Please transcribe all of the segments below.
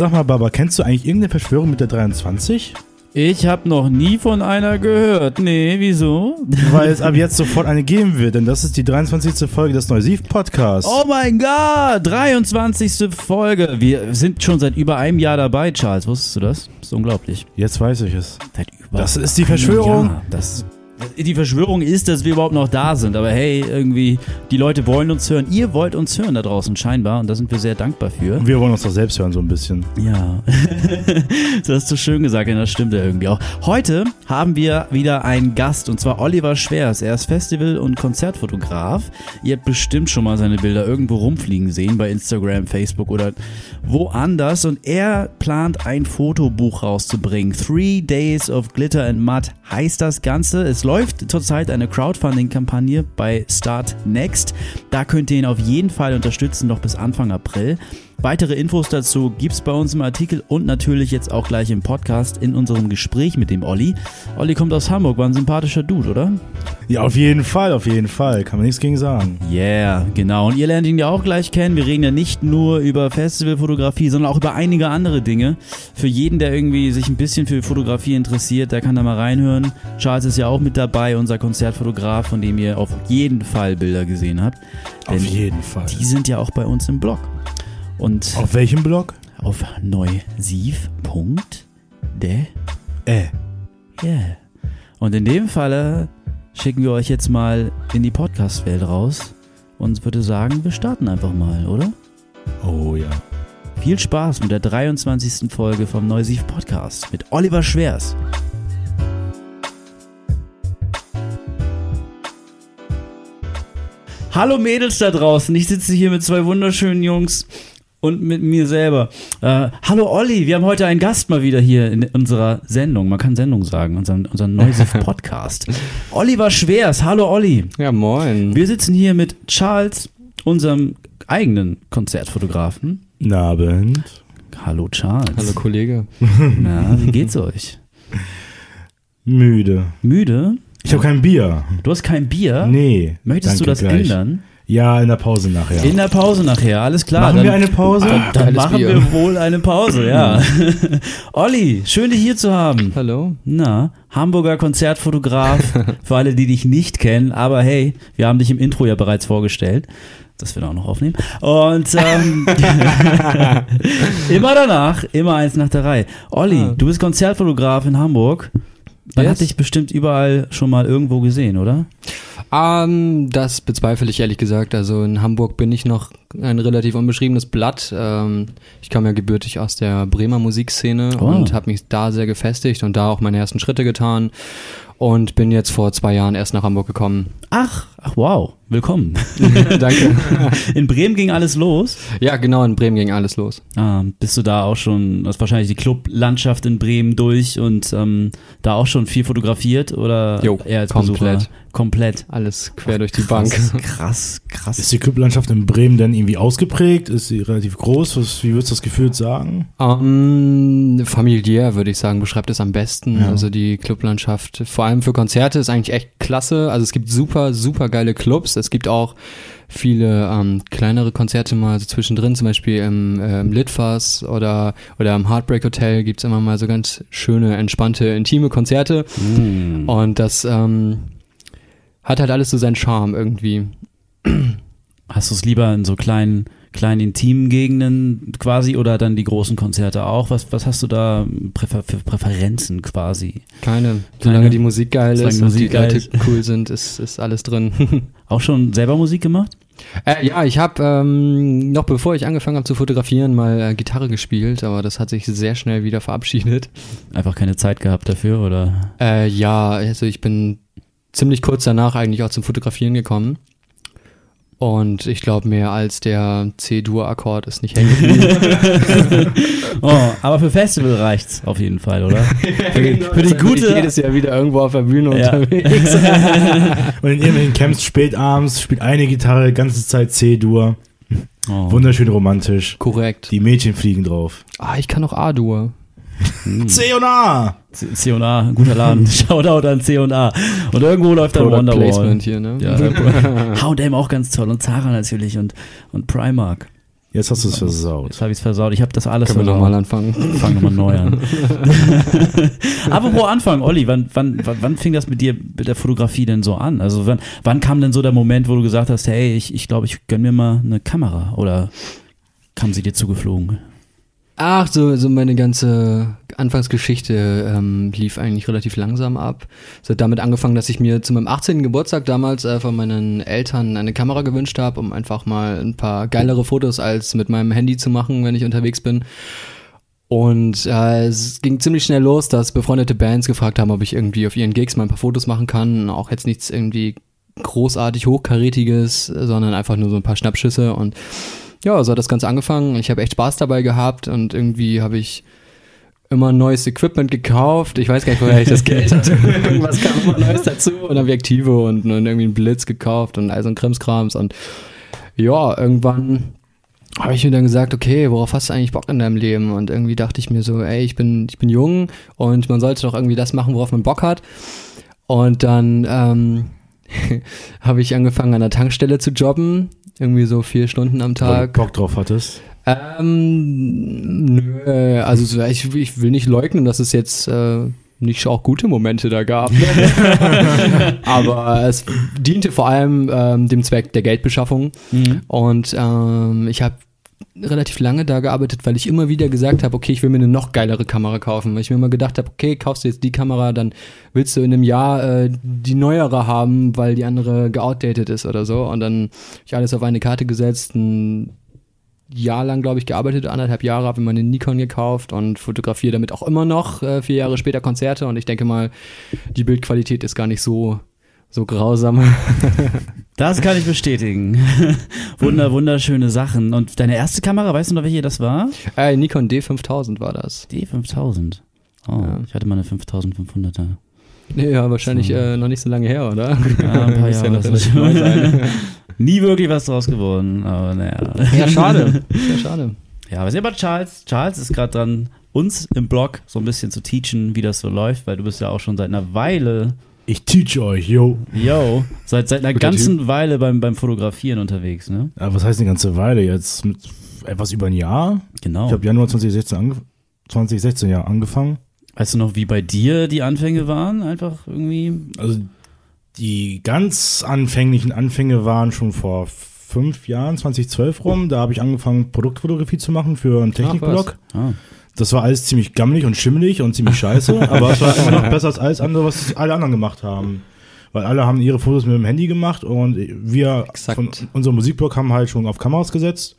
Sag mal, Baba, kennst du eigentlich irgendeine Verschwörung mit der 23? Ich habe noch nie von einer gehört. Nee, wieso? Weil es ab jetzt sofort eine geben wird, denn das ist die 23. Folge des Neusiv-Podcasts. Oh mein Gott, 23. Folge. Wir sind schon seit über einem Jahr dabei, Charles. Wusstest du das? Das ist unglaublich. Jetzt weiß ich es. Seit über Das ist die Verschwörung. Jahr. Das, die Verschwörung ist, dass wir überhaupt noch da sind. Aber hey, irgendwie, die Leute wollen uns hören. Ihr wollt uns hören da draußen scheinbar. Und da sind wir sehr dankbar für. Und wir wollen uns doch selbst hören, so ein bisschen. Ja, das hast du schön gesagt, und das stimmt ja irgendwie auch. Heute haben wir wieder einen Gast und zwar Oliver Schwers. Er ist Festival- und Konzertfotograf. Ihr habt bestimmt schon mal seine Bilder irgendwo rumfliegen sehen bei Instagram, Facebook oder woanders. Und er plant ein Fotobuch rauszubringen. Three Days of Glitter and Mud heißt das Ganze. Es läuft zurzeit eine Crowdfunding-Kampagne bei Start Next. Da könnt ihr ihn auf jeden Fall unterstützen, noch bis Anfang April. Weitere Infos dazu gibt's bei uns im Artikel und natürlich jetzt auch gleich im Podcast in unserem Gespräch mit dem Olli. Olli kommt aus Hamburg, war ein sympathischer Dude, oder? Ja, auf jeden Fall, auf jeden Fall. Kann man nichts gegen sagen. Yeah, genau. Und ihr lernt ihn ja auch gleich kennen. Wir reden ja nicht nur über Festivalfotografie, sondern auch über einige andere Dinge. Für jeden, der irgendwie sich ein bisschen für Fotografie interessiert, der kann da mal reinhören. Charles ist ja auch mit dabei, unser Konzertfotograf, von dem ihr auf jeden Fall Bilder gesehen habt. Auf Denn jeden Fall. Die sind ja auch bei uns im Blog. Und Auf welchem Blog? auf neusiv.de. Äh. Yeah. Und in dem Falle schicken wir euch jetzt mal in die Podcast-Welt raus und würde sagen, wir starten einfach mal, oder? Oh ja. Viel Spaß mit der 23. Folge vom Neusiv Podcast mit Oliver Schwers. Hallo Mädels da draußen, ich sitze hier mit zwei wunderschönen Jungs und mit mir selber. Äh, hallo Olli, wir haben heute einen Gast mal wieder hier in unserer Sendung. Man kann Sendung sagen, unseren, unseren Neusiv Podcast. Oliver Schwers, hallo Olli. Ja, moin. Wir sitzen hier mit Charles, unserem eigenen Konzertfotografen. Guten Abend. Hallo Charles. Hallo Kollege. Na, wie geht's euch? Müde. Müde? Ich habe kein Bier. Du hast kein Bier? Nee. Möchtest du das gleich. ändern? Ja, in der Pause nachher. In der Pause nachher, alles klar. Machen dann, wir eine Pause? Dann Geiles machen Bier. wir wohl eine Pause, ja. Olli, schön dich hier zu haben. Hallo. Na, Hamburger Konzertfotograf, für alle, die dich nicht kennen, aber hey, wir haben dich im Intro ja bereits vorgestellt. Das wir auch noch aufnehmen. Und ähm, immer danach, immer eins nach der Reihe. Olli, Ah. du bist Konzertfotograf in Hamburg. Man Yes. hat dich bestimmt überall schon mal irgendwo gesehen, oder? Ähm, das bezweifle ich ehrlich gesagt. Also in Hamburg bin ich noch ein relativ unbeschriebenes Blatt. Ähm, ich komme ja gebürtig aus der Bremer Musikszene Oh. und habe mich da sehr gefestigt und da auch meine ersten Schritte getan und bin jetzt vor zwei Jahren erst nach Hamburg gekommen. Ach, ach wow, willkommen. Danke. In Bremen ging alles los. ja, genau, in Bremen ging alles los. Ah, bist du da auch schon, hast wahrscheinlich die Clublandschaft in Bremen durch und ähm, da auch schon viel fotografiert oder Jo, eher als komplett. Besucher? Komplett. Alles quer durch die Krass, Bank. Krass, krass. Ist die Clublandschaft in Bremen denn irgendwie ausgeprägt? Ist sie relativ groß? Was, wie würdest du das gefühlt sagen? Ähm, familiär würde ich sagen, beschreibt es am besten. Ja. Also die Clublandschaft, vor allem für Konzerte, ist eigentlich echt klasse. Also es gibt super, super geile Clubs. Es gibt auch viele ähm, kleinere Konzerte mal so zwischendrin, zum Beispiel im, äh, im Litfass oder, oder im Heartbreak Hotel gibt's immer mal so ganz schöne, entspannte, intime Konzerte. Mm. Und das ähm, hat halt alles so seinen Charme irgendwie. Hast du es lieber in so kleinen, kleinen intimen Gegenden quasi oder dann die großen Konzerte auch? Was, was hast du da Präfer für Präferenzen quasi? Keine. Keine. Solange die Musik geil Solange ist und Musik die geil Leute ist. cool sind, ist, ist alles drin. Auch schon selber Musik gemacht? Äh, ja, ich habe ähm, noch bevor ich angefangen habe zu fotografieren, mal äh, Gitarre gespielt, aber das hat sich sehr schnell wieder verabschiedet. Einfach keine Zeit gehabt dafür oder? Äh, ja, also ich bin ziemlich kurz danach eigentlich auch zum Fotografieren gekommen. Und ich glaube, mehr als der C-Dur-Akkord ist nicht hängen geblieben. Oh, aber für Festival reicht's auf jeden Fall, oder? Für, für die Dann bin ich gute. jedes Jahr wieder irgendwo auf der Bühne Ja. unterwegs. Und in irgendwelchen Camps spät abends spielt eine Gitarre, ganze Zeit C-Dur. Oh. Wunderschön romantisch. Korrekt. Die Mädchen fliegen drauf. Ah, ich kann auch A-Dur. C und A! C- C&A, ein guter Laden. Shoutout an C&A. Und irgendwo läuft dann Wonderwall. Placement hier, ne? Ja, H&M auch ganz toll und Zara natürlich und, und Primark. Jetzt hast du es versaut. Jetzt habe ich es versaut. Ich habe das alles Können wir versaut. nochmal anfangen? Fang nochmal neu an. Apropos Anfang, Olli, wann, wann, wann, wann fing das mit dir, mit der Fotografie denn so an? Also wann, wann kam denn so der Moment, wo du gesagt hast, hey, ich, ich glaube, ich gönn mir mal eine Kamera? Oder kam sie dir zugeflogen? Ach, so, so meine ganze Anfangsgeschichte ähm, lief eigentlich relativ langsam ab. Es hat damit angefangen, dass ich mir zu meinem 18. Geburtstag damals äh, von meinen Eltern eine Kamera gewünscht habe, um einfach mal ein paar geilere Fotos als mit meinem Handy zu machen, wenn ich unterwegs bin. Und äh, es ging ziemlich schnell los, dass befreundete Bands gefragt haben, ob ich irgendwie auf ihren Gigs mal ein paar Fotos machen kann. Auch jetzt nichts irgendwie großartig hochkarätiges, sondern einfach nur so ein paar Schnappschüsse und ja, so hat das Ganze angefangen. Ich habe echt Spaß dabei gehabt und irgendwie habe ich immer neues Equipment gekauft. Ich weiß gar nicht, woher ich das Geld hatte. Irgendwas kam immer Neues dazu und Objektive und, und irgendwie einen Blitz gekauft und all so ein Krimskrams und ja, irgendwann habe ich mir dann gesagt, okay, worauf hast du eigentlich Bock in deinem Leben? Und irgendwie dachte ich mir so, ey, ich bin, ich bin jung und man sollte doch irgendwie das machen, worauf man Bock hat. Und dann ähm, habe ich angefangen an der Tankstelle zu jobben, irgendwie so vier Stunden am Weil du Tag. Bock drauf hattest. Ähm, nö, also so, ich, ich will nicht leugnen, dass es jetzt äh, nicht auch gute Momente da gab. Aber es diente vor allem ähm, dem Zweck der Geldbeschaffung. Und ähm, ich habe relativ lange da gearbeitet, weil ich immer wieder gesagt habe, okay, ich will mir eine noch geilere Kamera kaufen. Weil ich mir immer gedacht habe, okay, kaufst du jetzt die Kamera, dann willst du in einem Jahr äh, die neuere haben, weil die andere geoutdatet ist oder so. Und dann habe ich alles auf eine Karte gesetzt, ein Jahr lang, glaube ich, gearbeitet, anderthalb Jahre, habe mir eine Nikon gekauft und fotografiere damit auch immer noch äh, vier Jahre später Konzerte. Und ich denke mal, die Bildqualität ist gar nicht so, so grausam. Das kann ich bestätigen. Wunder, wunderschöne Sachen. Und deine erste Kamera, weißt du noch, welche das war? äh, Nikon D5000 war das. Die 5000. Oh, Ja. ich hatte mal eine 5500er. Ja, wahrscheinlich äh, noch nicht so lange her, oder? Ja, ein paar ja Jahre. noch relativ neu sein. Nie wirklich was draus geworden, aber naja. ja, schade. Ja, schade. Ja, was ist aber Charles? Charles ist gerade dran, uns im Blog so ein bisschen zu teachen, wie das so läuft, weil du bist ja auch schon seit einer Weile, Ich teach euch, yo. yo, seit, seit einer ganzen Weile beim, beim Fotografieren unterwegs, ne? Ja, was heißt eine ganze Weile jetzt? Mit etwas über ein Jahr? Genau. Ich habe Januar 2016, ange 2016 ja angefangen. weißt du noch, wie bei dir die Anfänge waren? Einfach irgendwie. Also die ganz anfänglichen Anfänge waren schon vor fünf Jahren, 2012 rum. Da habe ich angefangen, Produktfotografie zu machen für einen Technikblog. Ah. Das war alles ziemlich gammelig und schimmelig und ziemlich scheiße, aber es war immer noch besser als alles andere, was alle anderen gemacht haben. Weil alle haben ihre Fotos mit dem Handy gemacht und wir Exakt. von unserem Musikblog haben halt schon auf Kameras gesetzt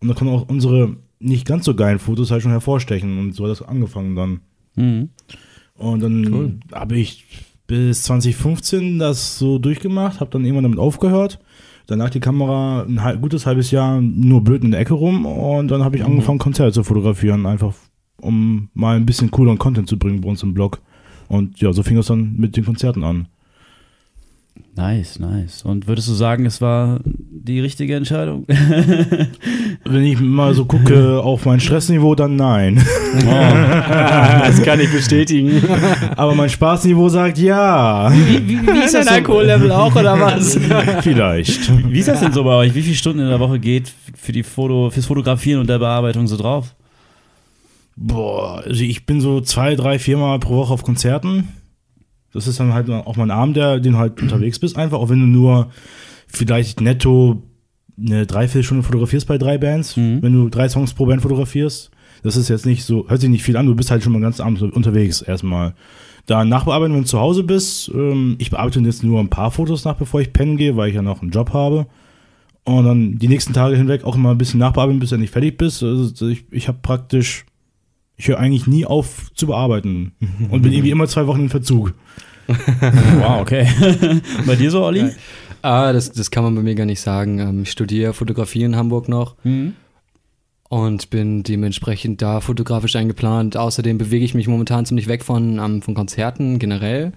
und da konnten auch unsere nicht ganz so geilen Fotos halt schon hervorstechen und so hat das angefangen dann. Mhm. Und dann Cool. habe ich bis 2015 das so durchgemacht, habe dann irgendwann damit aufgehört. Dann lag die Kamera ein gutes halbes Jahr nur blöd in der Ecke rum und dann habe ich angefangen, Konzerte zu fotografieren, einfach um mal ein bisschen cooleren Content zu bringen bei uns im Blog. Und ja, so fing es dann mit den Konzerten an. Nice, nice. Und würdest du sagen, es war die richtige Entscheidung? Wenn ich mal so gucke auf mein Stressniveau, dann nein. das kann ich bestätigen. Aber mein Spaßniveau sagt ja. Wie, wie, wie, ist das so, Alkohollevel auch, oder was? Vielleicht. wie ist das denn so bei euch? Wie viele Stunden in der Woche geht für die Foto, fürs Fotografieren und der Bearbeitung so drauf? Boah, also ich bin so zwei, drei, viermal pro Woche auf Konzerten. Das ist dann halt auch mein Abend, der, den halt unterwegs bist, einfach, auch wenn du nur vielleicht netto eine Dreiviertelstunde fotografierst bei drei Bands, Mhm. wenn du drei Songs pro Band fotografierst. Das ist jetzt nicht so, hört sich nicht viel an, du bist halt schon mal ganz Abend unterwegs erstmal. Dann nachbearbeiten, wenn du zu Hause bist. Ähm, ich bearbeite jetzt nur ein paar Fotos nach, bevor ich pennen gehe, weil ich ja noch einen Job habe. Und dann die nächsten Tage hinweg auch immer ein bisschen nachbearbeiten, bis du nicht fertig bist. Also ich ich habe praktisch, ich höre eigentlich nie auf zu bearbeiten und bin irgendwie immer zwei Wochen in Verzug. Wow, okay. bei dir so, Olli? ah, das, das kann man bei mir gar nicht sagen. Ähm, ich studiere Fotografie in Hamburg noch Mhm. und bin dementsprechend da fotografisch eingeplant. Außerdem bewege ich mich momentan ziemlich weg von, ähm, von Konzerten generell.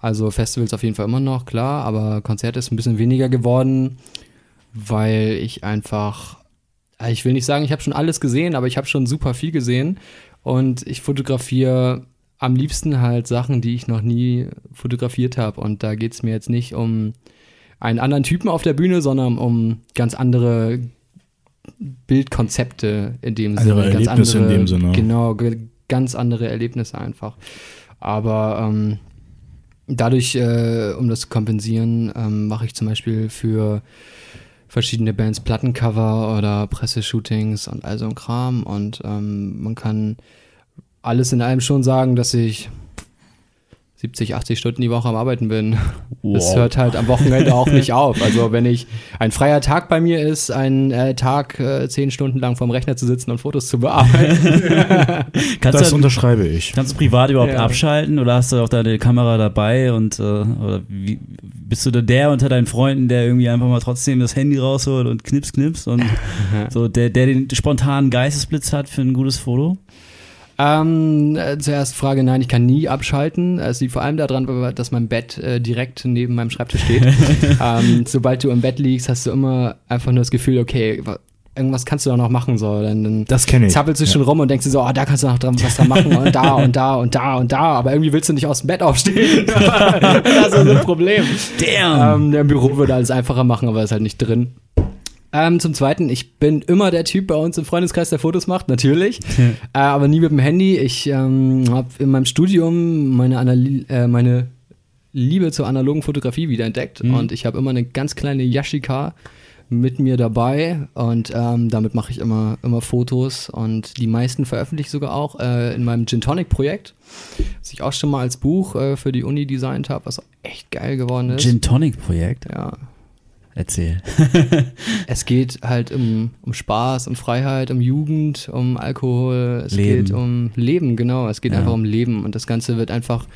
Also Festivals auf jeden Fall immer noch, klar, aber Konzerte ist ein bisschen weniger geworden, weil ich einfach, ich will nicht sagen, ich habe schon alles gesehen, aber ich habe schon super viel gesehen und ich fotografiere am liebsten halt Sachen, die ich noch nie fotografiert habe. Und da geht es mir jetzt nicht um einen anderen Typen auf der Bühne, sondern um ganz andere Bildkonzepte in dem Andere Sinne. Erlebnisse in dem Sinne. Genau, ge- ganz andere Erlebnisse einfach. Aber ähm, dadurch, äh, um das zu kompensieren, ähm, mache ich zum Beispiel für verschiedene Bands Plattencover oder Presseshootings und all so ein Kram. Und ähm, man kann alles in allem schon sagen, dass ich 70, 80 Stunden die Woche am Arbeiten bin. Das Wow. hört halt am Wochenende auch nicht auf. Also wenn ich ein freier Tag bei mir ist, ein äh, Tag äh, zehn Stunden lang vorm Rechner zu sitzen und Fotos zu bearbeiten. Kannst Das du, unterschreibe ich. kannst du privat überhaupt Ja. abschalten oder hast du auch deine Kamera dabei und äh, oder wie, bist du da der unter deinen Freunden, der irgendwie einfach mal trotzdem das Handy rausholt und knips, knips und so der, der den spontanen Geistesblitz hat für ein gutes Foto? Ähm, äh, zuerst Frage, nein, ich kann nie abschalten. Es liegt vor allem daran, dass mein Bett äh, direkt neben meinem Schreibtisch steht. ähm, sobald du im Bett liegst, hast du immer einfach nur das Gefühl, okay, wa- irgendwas kannst du doch noch machen. So. Dann, dann Das kenne ich. zappelst du schon rum und denkst dir so, oh, da kannst du noch dran, was dran machen und da und da und da und da. Aber irgendwie willst du nicht aus dem Bett aufstehen. das ist so ein Problem. Damn! Ähm, der Büro würde alles einfacher machen, aber ist halt nicht drin. Ähm, zum Zweiten, ich bin immer der Typ bei uns im Freundeskreis, der Fotos macht, natürlich. äh, aber nie mit dem Handy. Ich ähm, habe in meinem Studium meine, Anali äh, meine Liebe zur analogen Fotografie wiederentdeckt. Und ich habe immer eine ganz kleine Yashica mit mir dabei und ähm, damit mache ich immer, immer Fotos und die meisten veröffentliche ich sogar auch äh, in meinem Gin Tonic Projekt, was ich auch schon mal als Buch äh, für die Uni designt habe, was auch echt geil geworden ist. Gin Tonic Projekt. Ja, Erzähl. es geht halt um, um Spaß, um Freiheit, um Jugend, um Alkohol, es Leben. geht um Leben, genau. Es geht Ja. einfach um Leben und das Ganze wird einfach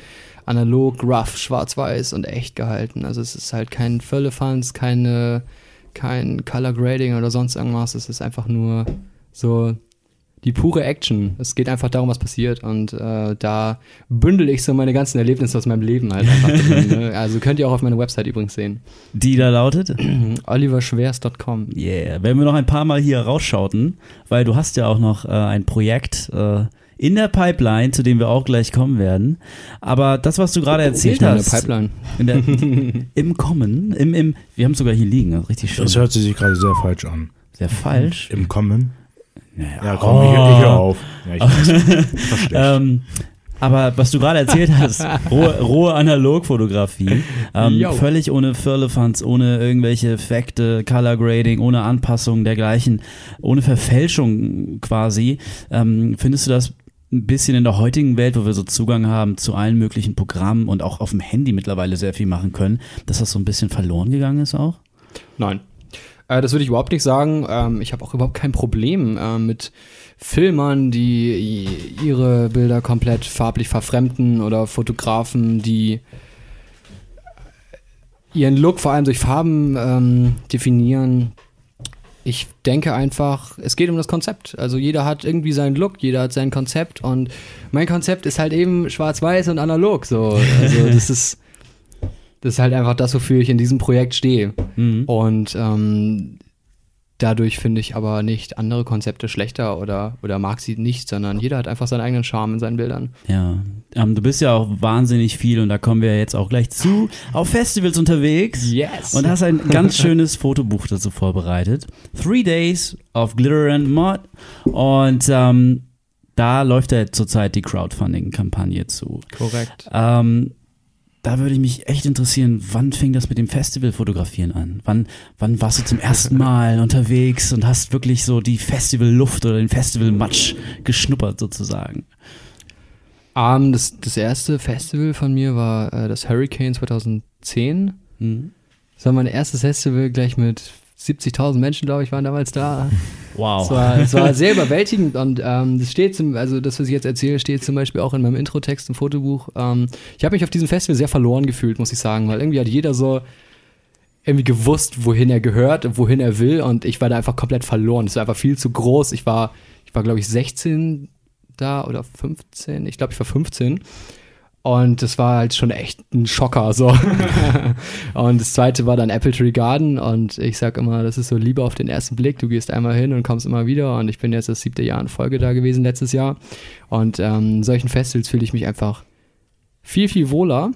analog, rough, schwarz-weiß und echt gehalten. Also es ist halt kein Völlefanz, keine, kein Color Grading oder sonst irgendwas. Es ist einfach nur so die pure Action. Es geht einfach darum, was passiert und äh, da bündel ich so meine ganzen Erlebnisse aus meinem Leben halt einfach drin. Ne? Also könnt ihr auch auf meiner Website übrigens sehen. Die da lautet? oliverschwers.com. Yeah. Werden wir noch ein paar Mal hier rausschauten, weil du hast ja auch noch äh, ein Projekt äh, in der Pipeline, zu dem wir auch gleich kommen werden. Aber das, was du gerade erzählt Nicht nur in der hast, Pipeline. in der, im Kommen, im, im, wir haben es sogar hier liegen, richtig schön. Das hört sich gerade sehr falsch an. Sehr falsch. Im Kommen. Naja. Ja, komm, ich, ich hör auf. Ja, ich weiß. Ähm, aber was du gerade erzählt hast, rohe, rohe Analogfotografie, ähm, völlig ohne Firlefanz, ohne irgendwelche Effekte, Color Grading, ohne Anpassung dergleichen, ohne Verfälschung quasi. Ähm, findest du das ein bisschen in der heutigen Welt, wo wir so Zugang haben zu allen möglichen Programmen und auch auf dem Handy mittlerweile sehr viel machen können, dass das so ein bisschen verloren gegangen ist auch? Nein. Äh, das würde ich überhaupt nicht sagen. Ähm, ich habe auch überhaupt kein Problem äh, mit Filmern, die ihre Bilder komplett farblich verfremden oder Fotografen, die ihren Look vor allem durch Farben ähm, definieren. Ich denke einfach, es geht um das Konzept. Also jeder hat irgendwie seinen Look, jeder hat sein Konzept und mein Konzept ist halt eben schwarz-weiß und analog. So, also das ist das ist halt einfach das, wofür ich in diesem Projekt stehe. Mhm. Und ähm, dadurch finde ich aber nicht andere Konzepte schlechter oder, oder mag sie nicht, sondern jeder hat einfach seinen eigenen Charme in seinen Bildern. Ja, ähm, du bist ja auch wahnsinnig viel und da kommen wir jetzt auch gleich zu, auf Festivals unterwegs. Yes. Und hast ein ganz schönes Fotobuch dazu vorbereitet. Three Days of Glitter and Mud. Und ähm, da läuft ja zurzeit die Crowdfunding-Kampagne zu. Korrekt. Ähm, da würde ich mich echt interessieren, wann fing das mit dem Festival-Fotografieren an? Wann, wann warst du zum ersten Mal unterwegs und hast wirklich so die Festival-Luft oder den Festival-Matsch geschnuppert sozusagen? Ähm, das, das erste Festival von mir war äh, das Hurricane 2010. Hm? Das war mein erstes Festival gleich mit 70.000 Menschen, glaube ich, waren damals da. Wow. Es war, es war sehr überwältigend und ähm, das steht zum, also das, was ich jetzt erzähle, steht zum Beispiel auch in meinem Introtext im Fotobuch. Ähm, ich habe mich auf diesem Festival sehr verloren gefühlt, muss ich sagen, weil irgendwie hat jeder so irgendwie gewusst, wohin er gehört und wohin er will und ich war da einfach komplett verloren. Es war einfach viel zu groß. Ich war, ich war glaube ich 16 da oder 15. Ich glaube, ich war 15. Und das war halt schon echt ein Schocker, so. und das zweite war dann Apple Tree Garden und ich sag immer, das ist so Liebe auf den ersten Blick. Du gehst einmal hin und kommst immer wieder und ich bin jetzt das siebte Jahr in Folge da gewesen letztes Jahr. Und ähm, solchen Festivals fühle ich mich einfach viel, viel wohler.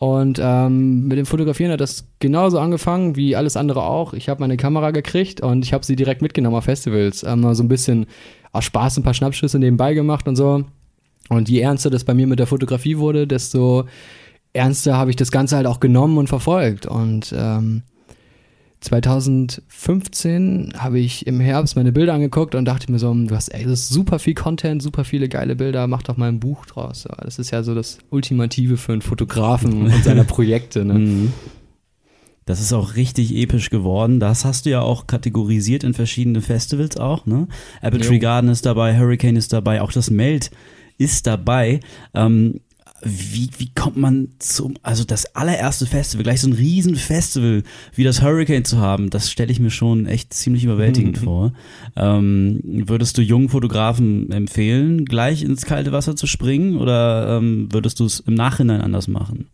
Und ähm, mit dem Fotografieren hat das genauso angefangen wie alles andere auch. Ich habe meine Kamera gekriegt und ich habe sie direkt mitgenommen auf Festivals. Ähm, so ein bisschen aus Spaß ein paar Schnappschüsse nebenbei gemacht und so. Und je ernster das bei mir mit der Fotografie wurde, desto ernster habe ich das Ganze halt auch genommen und verfolgt. Und ähm, 2015 habe ich im Herbst meine Bilder angeguckt und dachte mir so, du hast ey, das ist super viel Content, super viele geile Bilder, mach doch mal ein Buch draus. Das ist ja so das Ultimative für einen Fotografen und seine Projekte. Ne? Mhm. Das ist auch richtig episch geworden. Das hast du ja auch kategorisiert in verschiedene Festivals auch. Ne? Apple Tree Garden ist dabei, Hurricane ist dabei, auch das Meld ist dabei. Ähm, wie, wie kommt man zum, also das allererste Festival, gleich so ein Riesenfestival wie das Hurricane zu haben, das stelle ich mir schon echt ziemlich überwältigend mhm. vor. Ähm, würdest du jungen Fotografen empfehlen, gleich ins kalte Wasser zu springen oder ähm, würdest du es im Nachhinein anders machen?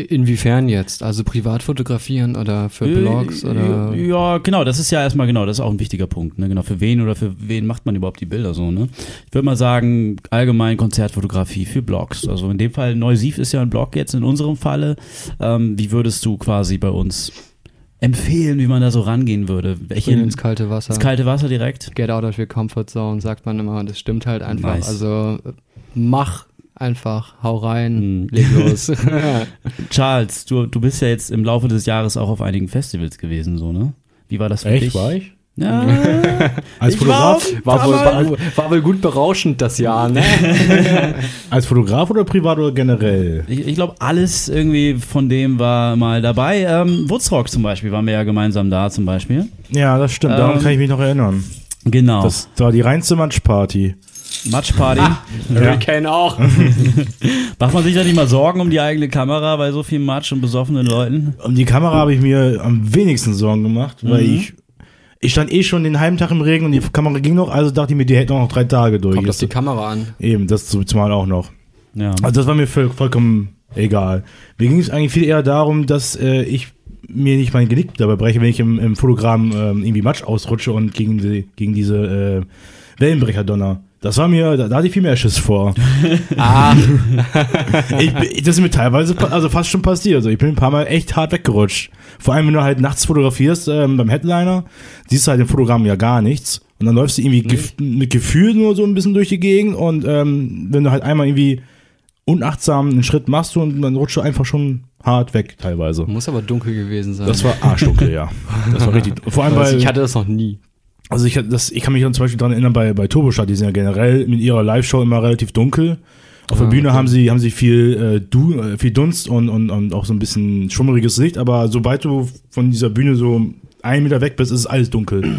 Inwiefern jetzt? Also privat fotografieren oder für Blogs oder? Ja, genau, das ist ja erstmal genau, das ist auch ein wichtiger Punkt. Ne? Genau, für wen oder für wen macht man überhaupt die Bilder so, ne? Ich würde mal sagen, allgemein Konzertfotografie für Blogs. Also in dem Fall, Neusiv ist ja ein Blog jetzt in unserem Falle. Ähm, wie würdest du quasi bei uns empfehlen, wie man da so rangehen würde? Welche ins kalte Wasser. Ins kalte Wasser direkt? Get out of your comfort zone, sagt man immer. Das stimmt halt einfach. Nice. Also mach einfach, hau rein, mhm. leg los. Charles, du, du bist ja jetzt im Laufe des Jahres auch auf einigen Festivals gewesen, so, ne? Wie war das für Echt, dich? war ich? Ja, Als Fotograf? War, wohl, war, war, wohl gut berauschend das Jahr, ne? Als Fotograf oder privat oder generell? Ich, ich glaube, alles irgendwie von dem war mal dabei. Ähm, Woodstock zum Beispiel waren wir ja gemeinsam da zum Beispiel. Ja, das stimmt. Daran ähm, kann ich mich noch erinnern. Genau. Das war die reinste Matschparty. Matchparty. Ah, Hurricane ja. auch. Macht man sich da nicht mal Sorgen um die eigene Kamera bei so viel Matsch und besoffenen Leuten? Um die Kamera habe ich mir am wenigsten Sorgen gemacht, weil mhm. ich ich stand eh schon den halben Tag im Regen und die Kamera ging noch, also dachte ich mir, die hält noch drei Tage durch. Kommt das die Kamera an? Eben, das zumal auch noch. Ja. Also das war mir voll, vollkommen egal. Mir ging es eigentlich viel eher darum, dass äh, ich mir nicht mein Genick dabei breche, wenn ich im, im Fotogramm äh, irgendwie Matsch ausrutsche und gegen, die, gegen diese äh, Wellenbrecher donner. Das war mir, da, da hatte ich viel mehr Schiss vor. ah. ich, das ist mir teilweise, also fast schon passiert. Also ich bin ein paar Mal echt hart weggerutscht. Vor allem, wenn du halt nachts fotografierst ähm, beim Headliner, siehst du halt im Fotogramm ja gar nichts. Und dann läufst du irgendwie gef mit Gefühl nur so ein bisschen durch die Gegend. Und ähm, wenn du halt einmal irgendwie unachtsam einen Schritt machst du und dann rutscht du einfach schon hart weg teilweise. Muss aber dunkel gewesen sein. Das war arschdunkel, ja. Das war richtig. Vor allem, weil, ich hatte das noch nie. Also ich, das, ich kann mich zum Beispiel daran erinnern, bei, bei Turbostadt, die sind ja generell mit ihrer Live-Show immer relativ dunkel. Auf ah, der Bühne okay. haben sie, haben sie viel, äh, du, äh, viel Dunst und, und, und auch so ein bisschen schummeriges Licht, aber sobald du von dieser Bühne so einen Meter weg bist, ist es alles dunkel.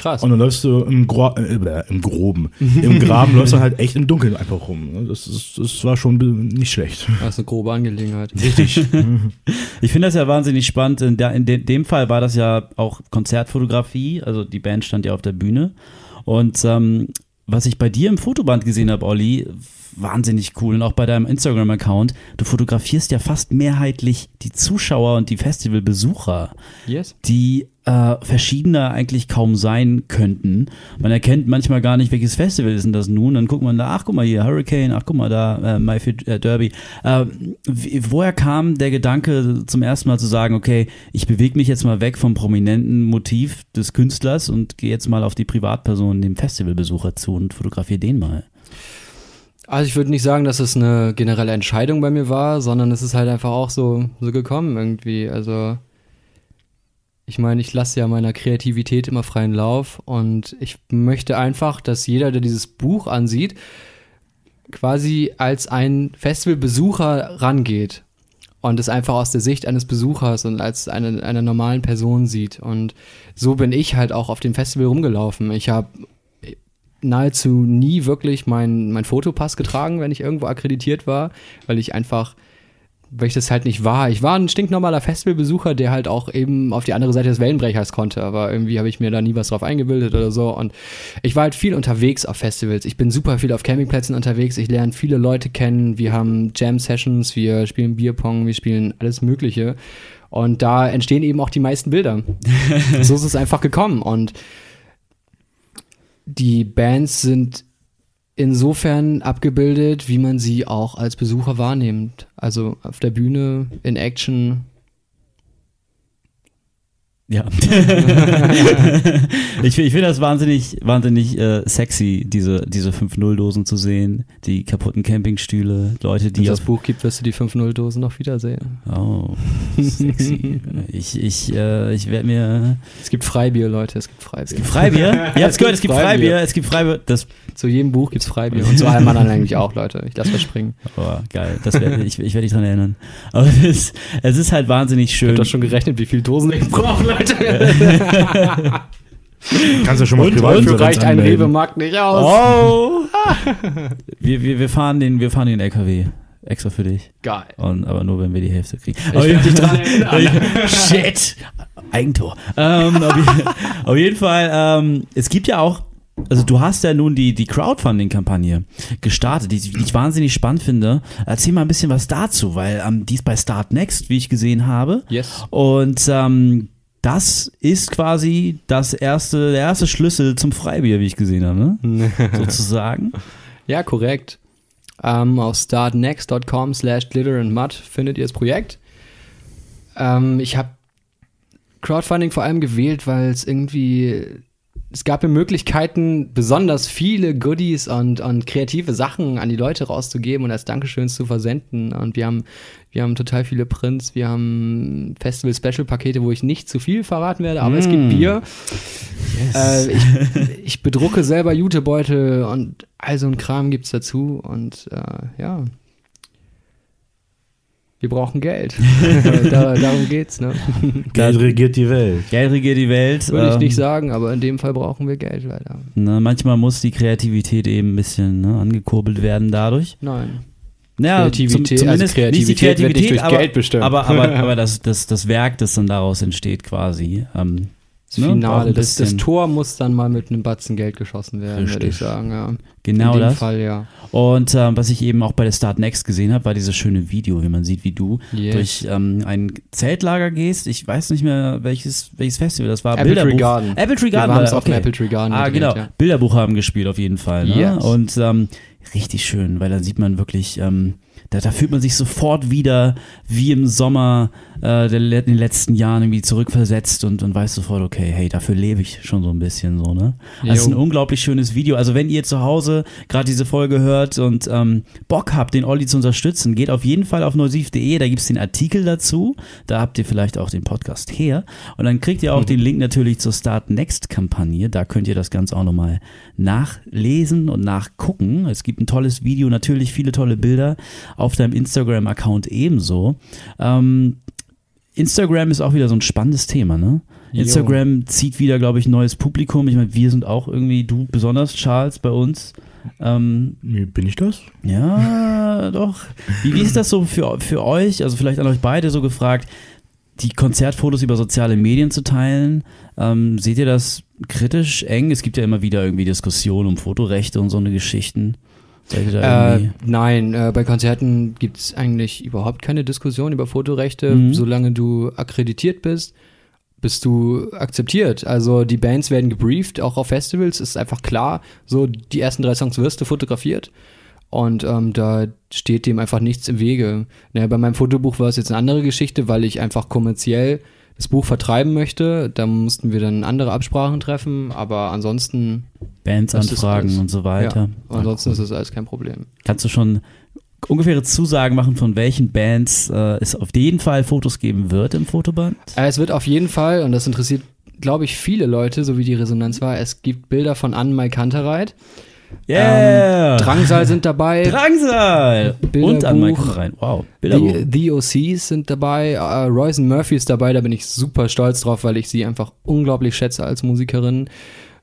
Krass. Und dann läufst du im, Gro äh, im Groben, im Graben läufst du halt echt im Dunkeln einfach rum. Ne? Das, ist, das war schon nicht schlecht. Das ist eine grobe Angelegenheit. Richtig. ich finde das ja wahnsinnig spannend. In, der, in de, dem Fall war das ja auch Konzertfotografie, also die Band stand ja auf der Bühne. Und ähm, was ich bei dir im Fotoband gesehen habe, Olli, wahnsinnig cool. Und auch bei deinem Instagram-Account, du fotografierst ja fast mehrheitlich die Zuschauer und die Festivalbesucher, yes. die äh, verschiedener eigentlich kaum sein könnten. Man erkennt manchmal gar nicht, welches Festival ist denn das nun. Dann guckt man da, ach guck mal hier, Hurricane, ach guck mal da, äh, Mayfield äh, Derby. Äh, wie, woher kam der Gedanke zum ersten Mal zu sagen, okay, ich bewege mich jetzt mal weg vom prominenten Motiv des Künstlers und gehe jetzt mal auf die Privatperson, dem Festivalbesucher zu und fotografiere den mal? Also ich würde nicht sagen, dass es eine generelle Entscheidung bei mir war, sondern es ist halt einfach auch so, so gekommen irgendwie. Also ich meine, ich lasse ja meiner Kreativität immer freien Lauf und ich möchte einfach, dass jeder, der dieses Buch ansieht, quasi als ein Festivalbesucher rangeht und es einfach aus der Sicht eines Besuchers und als eine, einer normalen Person sieht. Und so bin ich halt auch auf dem Festival rumgelaufen. Ich habe nahezu nie wirklich mein, mein Fotopass getragen, wenn ich irgendwo akkreditiert war, weil ich einfach, weil ich das halt nicht war. Ich war ein stinknormaler Festivalbesucher, der halt auch eben auf die andere Seite des Wellenbrechers konnte, aber irgendwie habe ich mir da nie was drauf eingebildet oder so. Und ich war halt viel unterwegs auf Festivals. Ich bin super viel auf Campingplätzen unterwegs. Ich lerne viele Leute kennen. Wir haben Jam-Sessions, wir spielen Bierpong, wir spielen alles Mögliche. Und da entstehen eben auch die meisten Bilder. so ist es einfach gekommen. Und die Bands sind insofern abgebildet, wie man sie auch als Besucher wahrnimmt. Also auf der Bühne, in Action. Ja. ich ich finde das wahnsinnig, wahnsinnig äh, sexy, diese, diese 5-0-Dosen zu sehen, die kaputten Campingstühle, Leute, Wenn die es das Buch gibt, wirst du die 5-0-Dosen noch wiedersehen. Oh, sexy. ich ich, äh, ich werde mir. Es gibt Freibier, Leute, es gibt Freibier. Freibier? Ihr habt's gehört, es gibt Freibier. Es gibt Freibier. Das, Zu jedem Buch gibt's Freibier. Und zu allem anderen eigentlich auch, Leute. Ich lasse was springen. oh, geil. Das wär, ich ich werde dich dran erinnern. Aber es, es ist halt wahnsinnig Ich schön. hab doch schon gerechnet, wie viel Dosen ich brauche, Leute. Kannst du schon mal Und- privat und für uns reicht ein. Rewe-Markt nicht aus. Oh! wir, wir, wir, fahren den, wir fahren den LKW. Extra für dich. Geil. Und, aber nur, wenn wir die Hälfte kriegen. Ich werd dich dran. Shit! Eigentor. Ähm, auf, auf jeden Fall, ähm, es gibt ja auch, also du hast ja nun die, die Crowdfunding-Kampagne gestartet, die, ich- die ich wahnsinnig spannend finde. Erzähl mal ein bisschen was dazu, weil ähm, die ist bei Start Next, wie ich gesehen habe. Yes. Und ähm, das ist quasi das erste, der erste Schlüssel zum Freibier, wie ich gesehen habe, ne? sozusagen. Ja, korrekt. Ähm, auf startnext.com slash glitter and mud findet ihr das Projekt. Ähm, ich habe Crowdfunding vor allem gewählt, weil es irgendwie, es gab mir Möglichkeiten, besonders viele Goodies und, und kreative Sachen an die Leute rauszugeben und als Dankeschön zu versenden. Und wir haben, wir haben total viele Prints, wir haben Festival-Special-Pakete, wo ich nicht zu viel verraten werde, aber es gibt Mm. Bier. Äh, ich, ich bedrucke selber Jutebeutel und all so ein Kram gibt's dazu und äh, ja. Wir brauchen Geld. da, darum geht's, ne? Geld regiert die Welt. Geld regiert die Welt. Würde ich ähm, nicht sagen, aber in dem Fall brauchen wir Geld leider. Ne, manchmal muss die Kreativität eben ein bisschen ne, angekurbelt werden dadurch. Nein. Ja, Kreativität- also Kreativität wird nicht durch aber, Geld bestimmt. Aber, aber, aber das, das, das Werk, das dann daraus entsteht quasi. Ähm, Das ne, Finale, das, das Tor muss dann mal mit einem Batzen Geld geschossen werden, würde ich sagen, ja. Genau in das. Fall, ja. Und ähm, was ich eben auch bei der Start Next gesehen habe, war dieses schöne Video, wie man sieht, wie du Yes. durch ähm, ein Zeltlager gehst. Ich weiß nicht mehr, welches, welches Festival das war. Apple Tree Bilderbuch. Garden. Apple Tree Wir Garden. haben war es auf dem. Apple Tree Garden Ah, gedreht, genau. ja. Bilderbuch haben gespielt auf jeden Fall. Ne? Yes. Und ähm, richtig schön, weil dann sieht man wirklich, ähm, da, da fühlt man sich sofort wieder wie im Sommer äh, der, in den letzten Jahren irgendwie zurückversetzt und, und weiß sofort, okay, hey, dafür lebe ich schon so ein bisschen so, ne? Das ist ein unglaublich schönes Video. Also wenn ihr zu Hause gerade diese Folge hört und ähm, Bock habt, den Olli zu unterstützen, geht auf jeden Fall auf neusiv.de, da gibt's den Artikel dazu. Da habt ihr vielleicht auch den Podcast her. Und dann kriegt ihr auch den Link natürlich zur Start Next Kampagne. Da könnt ihr das Ganze auch nochmal nachlesen und nachgucken. Es gibt ein tolles Video, natürlich viele tolle Bilder auf deinem Instagram-Account ebenso. Ähm, Instagram ist auch wieder so ein spannendes Thema, ne? Jo. Instagram zieht wieder, glaube ich, ein neues Publikum. Ich meine, wir sind auch irgendwie, du besonders, Charles, bei uns. Ähm, Bin ich das? ja, doch. Wie, wie ist das so für, für euch, also vielleicht an euch beide so gefragt, die Konzertfotos über soziale Medien zu teilen? Ähm, seht ihr das kritisch, eng? Es gibt ja immer wieder irgendwie Diskussionen um Fotorechte und so eine Geschichten. Äh, nein, äh, bei Konzerten gibt es eigentlich überhaupt keine Diskussion über Fotorechte. Mhm. Solange du akkreditiert bist, bist du akzeptiert. Also die Bands werden gebrieft, auch auf Festivals ist einfach klar, so die ersten drei Songs wirst du fotografiert. Und ähm, da steht dem einfach nichts im Wege. Naja, bei meinem Fotobuch war es jetzt eine andere Geschichte, weil ich einfach kommerziell das Buch vertreiben möchte. Da mussten wir dann andere Absprachen treffen, aber ansonsten, Bands anfragen und so weiter. ja, ansonsten ist das alles kein Problem. Kannst du schon ungefähre Zusagen machen, von welchen Bands äh, es auf jeden Fall Fotos geben wird im Fotoband? Äh, Es wird auf jeden Fall, und das interessiert, glaube ich, viele Leute, so wie die Resonanz war, es gibt Bilder von Anne-Mai Kantereit. Yeah! Ähm, Drangsal sind dabei. Drangsal! Und an. Michael rein. Wow. Bilderbuch. The, the OCs sind dabei, äh, Royce Murphy ist dabei, da bin ich super stolz drauf, weil ich sie einfach unglaublich schätze als Musikerin.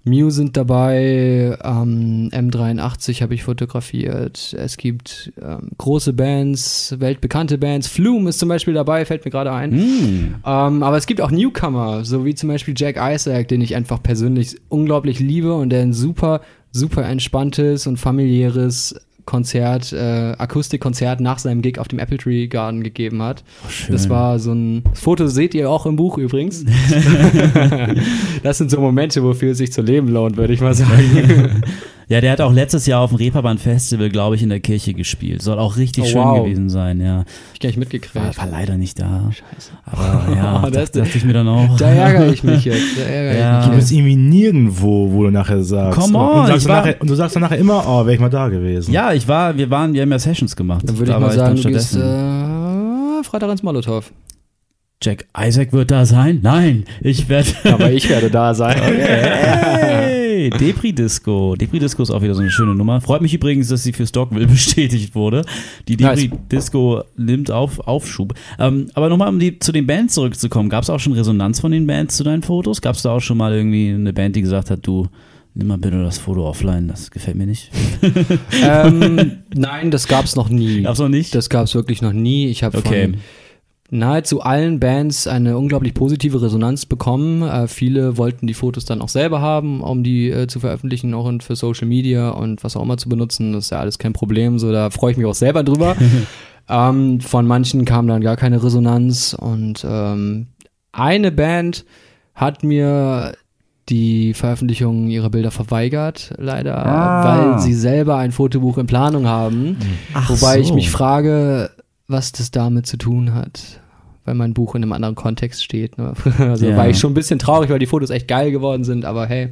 Mew sind dabei, ähm, M83 habe ich fotografiert. Es gibt ähm, große Bands, weltbekannte Bands. Flume ist zum Beispiel dabei, fällt mir gerade ein. Hm. Ähm, aber es gibt auch Newcomer, so wie zum Beispiel Jack Isaac, den ich einfach persönlich unglaublich liebe und der ein super, super entspanntes und familiäres Konzert, äh, Akustikkonzert nach seinem Gig auf dem Apple Tree Garden gegeben hat. schön. Das war so ein das Foto seht ihr auch im Buch übrigens. das sind so Momente, wofür es sich zu leben lohnt, würde ich mal sagen. Ja, der hat auch letztes Jahr auf dem Reeperbahn Festival, glaube ich, in der Kirche gespielt. Soll auch richtig Oh, schön wow. gewesen sein, ja. Ich gar nicht mitgekriegt. War, war leider nicht da. Scheiße. Aber ja, Oh, das- dachte ich mir dann auch. Da ärgere ich mich jetzt. Da ärgere Ja. ich Gibt mich es jetzt. irgendwie nirgendwo, wo du nachher sagst. Come on, und, sagst ich du war- nachher, und du sagst dann nachher immer, oh, wäre ich mal da gewesen. Ja, ich war, wir waren, wir haben ja Sessions gemacht. Dann würde Da ich mal sagen, dann du gehst stattdessen. äh, Freitag ins Molotow. Jack Isaac wird da sein? Nein, ich werde. Aber ich werde da sein. Hey, Depri Disco. Depri Disco ist auch wieder so eine schöne Nummer. Freut mich übrigens, dass sie für Stockville bestätigt wurde. Die Depri Nice. Disco nimmt auf Aufschub. Ähm, aber nochmal, um die, zu den Bands zurückzukommen. Gab es auch schon Resonanz von den Bands zu deinen Fotos? Gab es da auch schon mal irgendwie eine Band, die gesagt hat, du, nimm mal bitte das Foto offline, das gefällt mir nicht? ähm, nein, das gab's noch nie. Gab's noch nicht? Das gab's wirklich noch nie. Ich habe Okay. von nahezu allen Bands eine unglaublich positive Resonanz bekommen. Äh, viele wollten die Fotos dann auch selber haben, um die äh, zu veröffentlichen, auch und für Social Media und was auch immer zu benutzen. Das ist ja alles kein Problem. So, da freue ich mich auch selber drüber. ähm, von manchen kam dann gar keine Resonanz und ähm, eine Band hat mir die Veröffentlichung ihrer Bilder verweigert, leider, Ah. weil sie selber ein Fotobuch in Planung haben. Ach Wobei ich so. mich frage, was das damit zu tun hat, weil mein Buch in einem anderen Kontext steht. Ne? Also Ja. war ich schon ein bisschen traurig, weil die Fotos echt geil geworden sind, aber hey,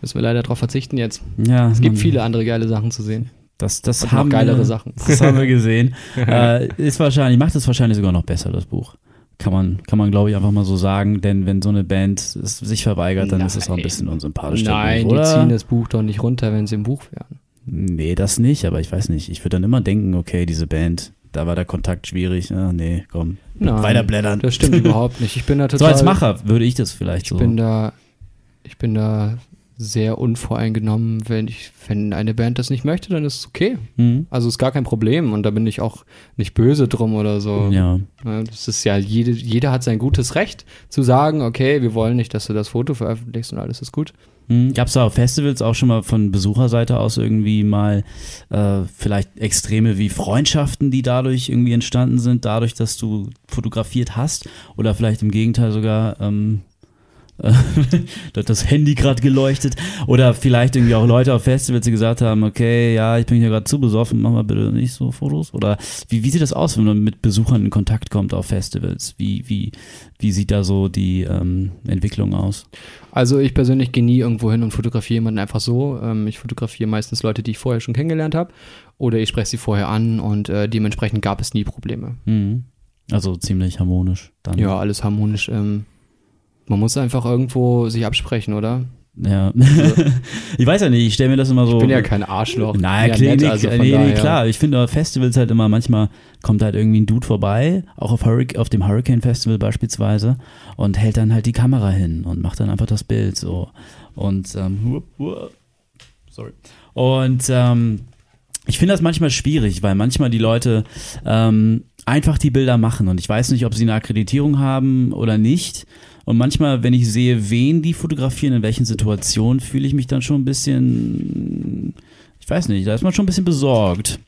müssen wir leider darauf verzichten jetzt. Ja, Es gibt viele andere geile Sachen zu sehen. Das, das Und noch haben geilere wir, Sachen. Das haben wir gesehen. äh, ist wahrscheinlich, macht es wahrscheinlich sogar noch besser, das Buch. Kann man, kann man glaube ich einfach mal so sagen, denn wenn so eine Band sich verweigert, dann ist es auch ein Nein. bisschen unsympathisch. Nein, Buch, die ziehen das Buch doch nicht runter, wenn sie im Buch wären. Nee, das nicht, aber ich weiß nicht. Ich würde dann immer denken, okay, diese Band, da war der Kontakt schwierig. Ah, nee, komm. Nein, Weiterblättern. Das stimmt überhaupt nicht. Ich bin da So total. als Macher würde ich das vielleicht Ich so. bin da, ich bin da sehr unvoreingenommen. Wenn ich, wenn eine Band das nicht möchte, dann ist es okay. Hm? Also ist gar kein Problem und da bin ich auch nicht böse drum oder so. Ja, Das ist ja, jede, jeder hat sein gutes Recht zu sagen, okay, wir wollen nicht, dass du das Foto veröffentlichst und alles ist gut. Hm, Gab es da auf Festivals auch schon mal von Besucherseite aus irgendwie mal äh, vielleicht Extreme wie Freundschaften, die dadurch irgendwie entstanden sind, dadurch, dass du fotografiert hast? Oder vielleicht im Gegenteil sogar, ähm, äh, da hat das Handy gerade geleuchtet. Oder vielleicht irgendwie auch Leute auf Festivals, die gesagt haben, okay, ja, ich bin hier gerade zu besoffen, mach mal bitte nicht so Fotos. Oder wie, wie sieht das aus, wenn man mit Besuchern in Kontakt kommt auf Festivals? Wie, wie, wie sieht da so die ähm, Entwicklung aus? Also ich persönlich gehe nie irgendwo hin und fotografiere jemanden einfach so. Ähm, ich fotografiere meistens Leute, die ich vorher schon kennengelernt habe. Oder ich spreche sie vorher an und äh, dementsprechend gab es nie Probleme. Mhm. Also ziemlich harmonisch dann. Ja, alles harmonisch. Ähm, man muss einfach irgendwo sich absprechen, oder? Ja. ich weiß ja nicht, ich stelle mir das immer so. Ich bin ja kein Arschloch. Nein, ja, klar, nett, also nee, nee, klar. Ich finde Festivals halt immer, manchmal kommt halt irgendwie ein Dude vorbei, auch auf, Hurric auf dem Hurricane Festival beispielsweise, und hält dann halt die Kamera hin und macht dann einfach das Bild so. Und, ähm, sorry. Und, ähm, ich finde das manchmal schwierig, weil manchmal die Leute ähm, einfach die Bilder machen und ich weiß nicht, ob sie eine Akkreditierung haben oder nicht. Und manchmal, wenn ich sehe, wen die fotografieren, in welchen Situationen, fühle ich mich dann schon ein bisschen, ich weiß nicht, da ist man schon ein bisschen besorgt.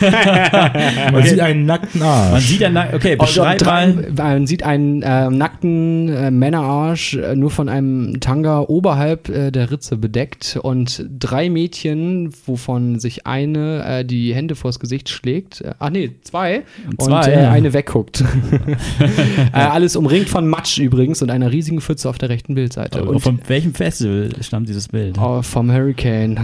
Man sieht einen nackten Man Arsch. sieht dann, okay, Und beschreib mal. Man sieht einen äh, nackten äh, Männerarsch äh, nur von einem Tanga oberhalb äh, der Ritze bedeckt und drei Mädchen, wovon sich eine äh, die Hände vors Gesicht schlägt. Äh, ach nee, zwei. Zwei, und äh, ja. eine wegguckt. äh, alles umringt von Matsch übrigens und einer riesigen Pfütze auf der rechten Bildseite. Und Von welchem Festival stammt dieses Bild? oh, vom Hurricane.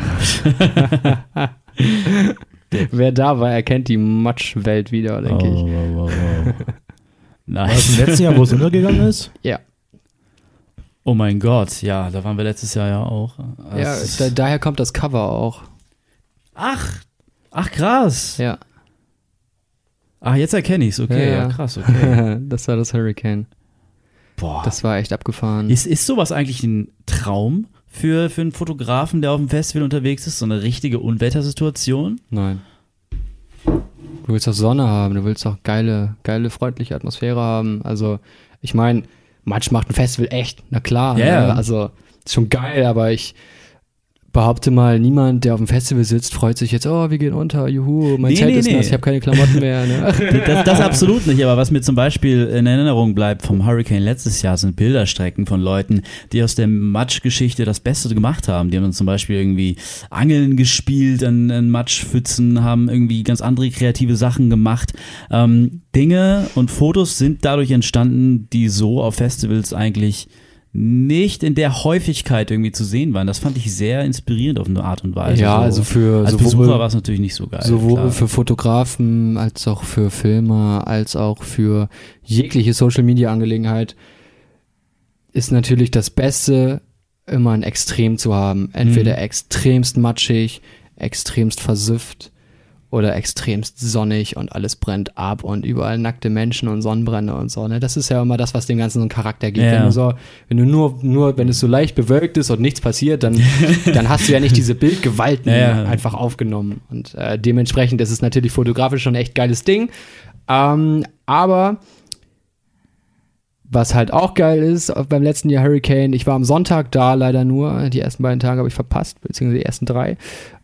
Wer da war, erkennt die Matschwelt wieder, denke ich. Oh, wow, wow, wow. War das im Nice. letzten Jahr, wo es untergegangen ist? Ja. Oh mein Gott, ja, da waren wir letztes Jahr ja auch. Ja, Das- da, daher kommt das Cover auch. ach, ach krass. Ja. Ach, jetzt erkenne ich's. Okay, Ja, ja, ja. krass, okay. das war das Hurricane. Boah. Das war echt abgefahren. ist, ist sowas eigentlich ein Traum für, für einen Fotografen, der auf dem Festival unterwegs ist? So eine richtige Unwettersituation? Nein. Du willst doch Sonne haben, du willst doch geile, geile, freundliche Atmosphäre haben. Also, ich meine, Matsch macht ein Festival echt, na klar. Ja. Ne? Also, ist schon geil, aber ich behaupte mal, niemand, der auf dem Festival sitzt, freut sich jetzt, oh, wir gehen unter, juhu, mein Nee, Zelt nee, ist nee. nass, ich habe keine Klamotten mehr. Ne? Das, das absolut nicht, aber was mir zum Beispiel in Erinnerung bleibt vom Hurricane letztes Jahr, sind Bilderstrecken von Leuten, die aus der Matschgeschichte das Beste gemacht haben. Die haben dann zum Beispiel irgendwie Angeln gespielt an, an Matschpfützen, haben irgendwie ganz andere kreative Sachen gemacht. Ähm, Dinge und Fotos sind dadurch entstanden, die so auf Festivals eigentlich nicht in der Häufigkeit irgendwie zu sehen waren. Das fand ich sehr inspirierend auf eine Art und Weise. ja, so. also für als sowohl- Besucher war es natürlich nicht so geil. Sowohl klar. für Fotografen als auch für Filmer, als auch für jegliche Social Media Angelegenheit ist natürlich das Beste, immer ein Extrem zu haben. Entweder Mhm. extremst matschig, extremst versifft oder extremst sonnig und alles brennt ab und überall nackte Menschen und Sonnenbrände und so. Ne? Das ist ja immer das, was dem Ganzen so einen Charakter gibt. Ja. Wenn du so, wenn du nur, nur, wenn es so leicht bewölkt ist und nichts passiert, dann, dann hast du ja nicht diese Bildgewalten Ja, einfach aufgenommen. Und äh, dementsprechend ist es natürlich fotografisch schon ein echt geiles Ding. Ähm, aber was halt auch geil ist, auch beim letzten Jahr Hurricane, ich war am Sonntag da, leider nur. Die ersten beiden Tage habe ich verpasst, beziehungsweise die ersten drei.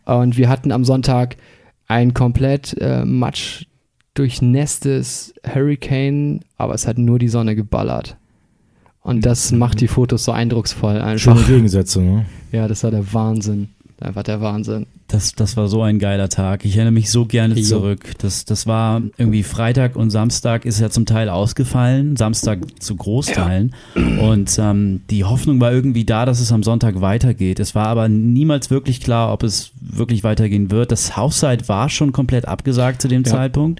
Und wir hatten am Sonntag ein komplett äh, matsch durchnässtes Hurricane, aber es hat nur die Sonne geballert. Und das macht die Fotos so eindrucksvoll einfach. Schöne Gegensätze, ne? Ja, das war der Wahnsinn. Einfach der Wahnsinn. Das, das war so ein geiler Tag. Ich erinnere mich so gerne zurück. Das, das war irgendwie Freitag und Samstag ist ja zum Teil ausgefallen, Samstag zu Großteilen. Und ähm, die Hoffnung war irgendwie da, dass es am Sonntag weitergeht. Es war aber niemals wirklich klar, ob es wirklich weitergehen wird. Das Hausside war schon komplett abgesagt zu dem Ja. Zeitpunkt.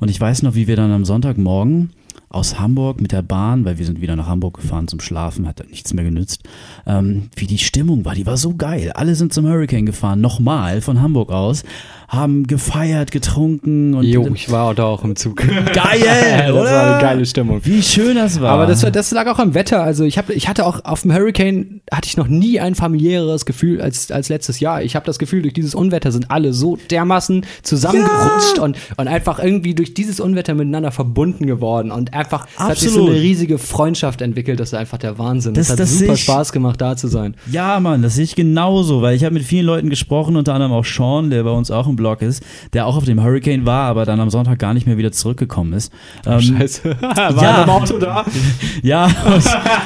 Und ich weiß noch, wie wir dann am Sonntagmorgen aus Hamburg mit der Bahn, weil wir sind wieder nach Hamburg gefahren zum Schlafen, hat nichts mehr genützt, ähm, wie die Stimmung war, die war so geil. Alle sind zum Hurricane gefahren, nochmal von Hamburg aus, haben gefeiert, getrunken und Jo, ich war da auch im Zug. geil, das oder? war eine geile Stimmung. Wie schön das war. Aber das, war- das lag auch am Wetter. Also ich, hab, ich hatte auch auf dem Hurricane hatte ich noch nie ein familiäres Gefühl als, als letztes Jahr. Ich habe das Gefühl, durch dieses Unwetter sind alle so dermaßen zusammengerutscht und, und einfach irgendwie durch dieses Unwetter miteinander verbunden geworden und einfach hat sich so eine riesige Freundschaft entwickelt. Das ist einfach der Wahnsinn. Das- Das, hat das super ich- Spaß gemacht, da zu sein. Ja, Mann, das sehe ich genauso, weil ich habe mit vielen Leuten gesprochen, unter anderem auch Sean, der bei uns auch im Blog ist, der auch auf dem Hurricane war, aber dann am Sonntag gar nicht mehr wieder zurückgekommen ist. Ähm, Scheiße. War Ja. er im Auto da? Ja,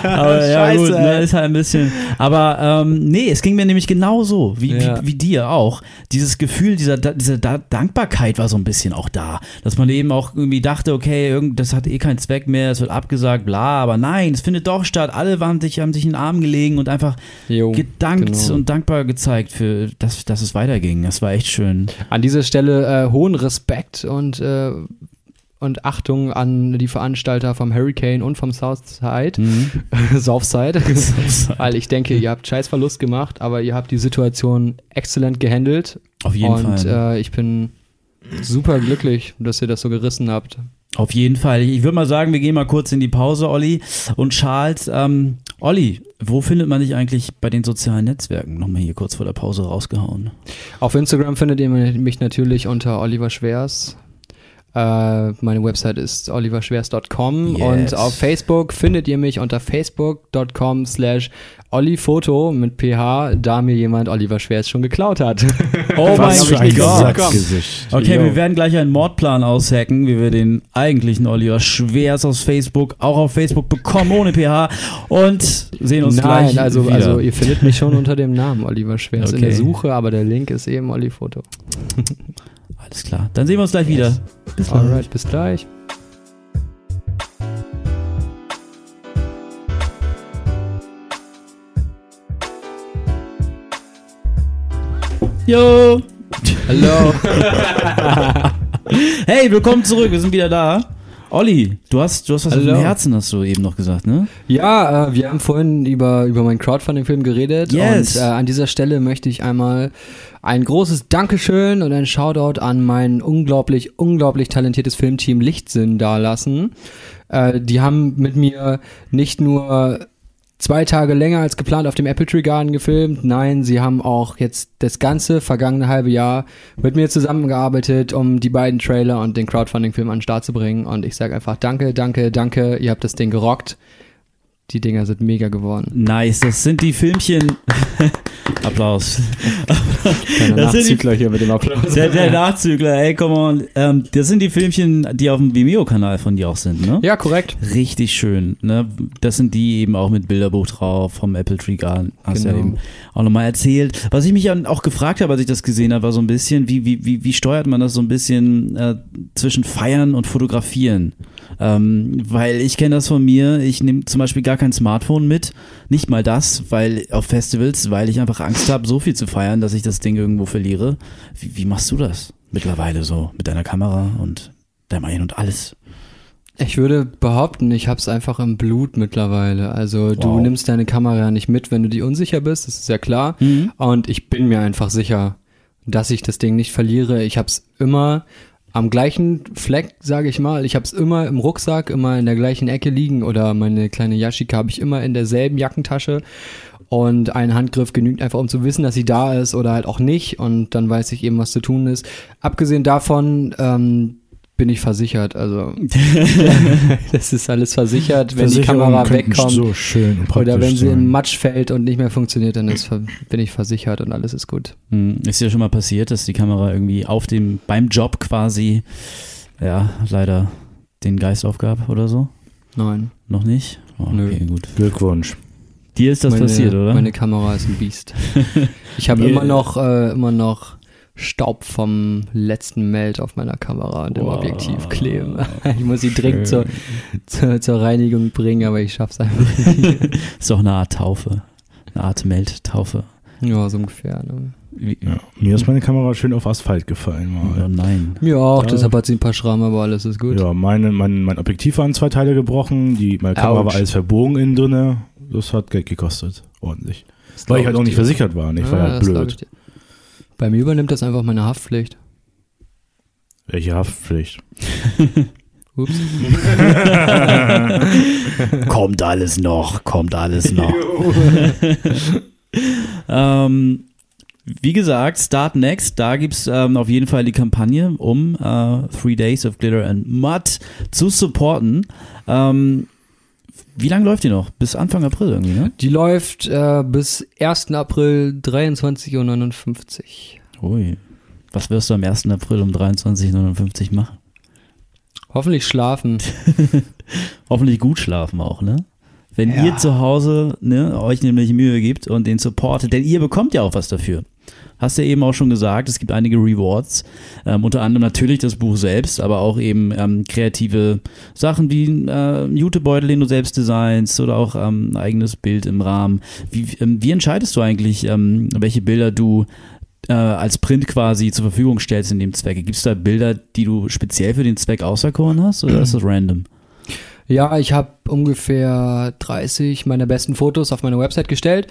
aber ja Scheiße, gut, ne, ist halt ein bisschen. Aber ähm, nee, es ging mir nämlich genauso, wie, Ja. wie, wie dir auch. Dieses Gefühl, dieser, Da- diese Da- Dankbarkeit war so ein bisschen auch da. Dass man eben auch irgendwie dachte, okay, irgend, das hat eh keinen Zweck mehr, es wird abgesagt, bla, aber nein, es findet doch statt. Alle waren sich, haben sich in den Arm gelegen und einfach Jo, gedankt genau. und dankbar gezeigt für, dass, dass es weiterging. Das war echt schön. An dieser Stelle äh, hohen Respekt und, äh, und Achtung an die Veranstalter vom Hurricane und vom Southside, Mhm. Southside, weil ich denke, ihr habt scheiß Verlust gemacht, aber ihr habt die Situation exzellent gehandelt Auf jeden und Fall. äh, ich bin super glücklich, dass ihr das so gerissen habt. Auf jeden Fall. Ich würde mal sagen, wir gehen mal kurz in die Pause, Olli und Charles. Ähm, Olli, wo findet man dich eigentlich bei den sozialen Netzwerken? Nochmal hier kurz vor der Pause rausgehauen. Auf Instagram findet ihr mich natürlich unter Oliver Schwers. Äh, meine Website ist oliverschwers.com Yes. und auf Facebook findet ihr mich unter facebook.com slash ollifoto mit ph, da mir jemand Oliver Schwers schon geklaut hat. Oh Was mein für ein Gott. Satzgesicht. Okay, Jo. wir werden gleich einen Mordplan aushacken, wie wir den eigentlichen Oliver Schwers aus Facebook auch auf Facebook bekommen, ohne pH und sehen uns Nein, gleich also, wieder. also ihr findet mich schon unter dem Namen Oliver Schwers in der Okay. Suche, aber der Link ist eben Ollifoto. Alles klar, dann sehen wir uns gleich wieder. Bis gleich. Alright, bis gleich. Jo! Hallo. Hey, willkommen zurück, wir sind wieder da. Olli, du hast, du hast was auf Hallo. dem Herzen, hast du eben noch gesagt, ne? Ja, äh, wir haben vorhin über, über meinen Crowdfunding-Film geredet Yes. und äh, an dieser Stelle möchte ich einmal ein großes Dankeschön und ein Shoutout an mein unglaublich, unglaublich talentiertes Filmteam Lichtsinn dalassen. Äh, die haben mit mir nicht nur zwei Tage länger als geplant auf dem Apple Tree Garden gefilmt. Nein, sie haben auch jetzt das ganze vergangene halbe Jahr mit mir zusammengearbeitet, um die beiden Trailer und den Crowdfunding-Film an den Start zu bringen. Und ich sage einfach danke, danke, danke. Ihr habt das Ding gerockt. Die Dinger sind mega geworden. Nice, das sind die Filmchen, Applaus. Das die- Nachzügler hier mit dem Applaus. Der, der Nachzügler, ey, come on. Ähm, das sind die Filmchen, die auf dem Vimeo-Kanal von dir auch sind, ne? Ja, korrekt. Richtig schön. Ne? Das sind die eben auch mit Bilderbuch drauf vom Apple Tree Garden. Hast du ja Genau. eben auch nochmal erzählt. Was ich mich auch gefragt habe, als ich das gesehen habe, war so ein bisschen, wie, wie, wie, wie steuert man das so ein bisschen äh, zwischen Feiern und Fotografieren? Ähm, weil ich kenne das von mir, ich nehme zum Beispiel gar kein Smartphone mit. Nicht mal das, weil auf Festivals, weil ich einfach Angst habe, so viel zu feiern, dass ich das Ding irgendwo verliere. Wie, wie machst du das mittlerweile so mit deiner Kamera und der Main und alles? Ich würde behaupten, ich habe es einfach im Blut mittlerweile. Also du Wow. nimmst deine Kamera nicht mit, wenn du dir unsicher bist, das ist ja klar. Mhm. Und ich bin mir einfach sicher, dass ich das Ding nicht verliere. Ich habe es immer am gleichen Fleck, sage ich mal. Ich habe es immer im Rucksack, immer in der gleichen Ecke liegen oder meine kleine Yashika habe ich immer in derselben Jackentasche. Und ein Handgriff genügt einfach, um zu wissen, dass sie da ist oder halt auch nicht. Und dann weiß ich eben, was zu tun ist. Abgesehen davon ähm, bin ich versichert. Also das ist alles versichert. Wenn die Kamera wegkommt So schön und praktisch oder wenn sie sein. im Matsch fällt und nicht mehr funktioniert, dann ist, bin ich versichert und alles ist gut. Hm, Ist dir schon mal passiert, dass die Kamera irgendwie auf dem, beim Job quasi, ja, leider den Geist aufgab oder so? Nein. Noch nicht? Oh, Nö. okay, gut. Glückwunsch. Dir ist das meine, passiert, oder? Meine Kamera ist ein Biest. Ich habe immer noch, äh, immer noch Staub vom letzten Meld auf meiner Kamera und im Wow. Objektiv kleben. Ich muss sie dringend zur, zur, zur Reinigung bringen, aber ich schaff's einfach nicht. ist doch eine Art Taufe. Eine Art Meldtaufe. Ja, so ungefähr. Ne? Wie, Ja. Mir ist meine Kamera schön auf Asphalt gefallen. Mal. nein. Mir auch, Ja. deshalb hat sie ein paar Schrammen, aber alles ist gut. Ja, meine, mein, mein Objektiv war in zwei Teile gebrochen. Die, meine Kamera Autsch. war alles verbogen innen drinne. Das hat Geld gekostet. Ordentlich. Das Weil ich halt auch nicht dir. versichert war. Ich war Ah, ja das glaub blöd. Bei mir übernimmt das einfach meine Haftpflicht. Welche Haftpflicht? Ups. kommt alles noch, kommt alles noch. ähm, wie gesagt, Start Next, da gibt's ähm, auf jeden Fall die Kampagne, um äh, Three Days of Glitter and Mud zu supporten. Ähm, wie lange läuft die noch? Bis Anfang April irgendwie, ne? Die läuft äh, bis 1. April 23.59 Uhr. Ui. Was wirst du am 1. April um 23.59 Uhr machen? Hoffentlich schlafen. Hoffentlich gut schlafen auch, ne? Wenn Ja. ihr zu Hause ne, euch nämlich Mühe gibt und den supportet, denn ihr bekommt ja auch was dafür. Hast du ja eben auch schon gesagt, es gibt einige Rewards, ähm, unter anderem natürlich das Buch selbst, aber auch eben ähm, kreative Sachen wie äh, Jutebeutel, den du selbst designst oder auch ähm, ein eigenes Bild im Rahmen. Wie, ähm, wie entscheidest du eigentlich, ähm, welche Bilder du äh, als Print quasi zur Verfügung stellst in dem Zwecke? Gibt es da Bilder, die du speziell für den Zweck auserkoren hast oder ist das random? Ja, ich habe ungefähr 30 meiner besten Fotos auf meine Website gestellt.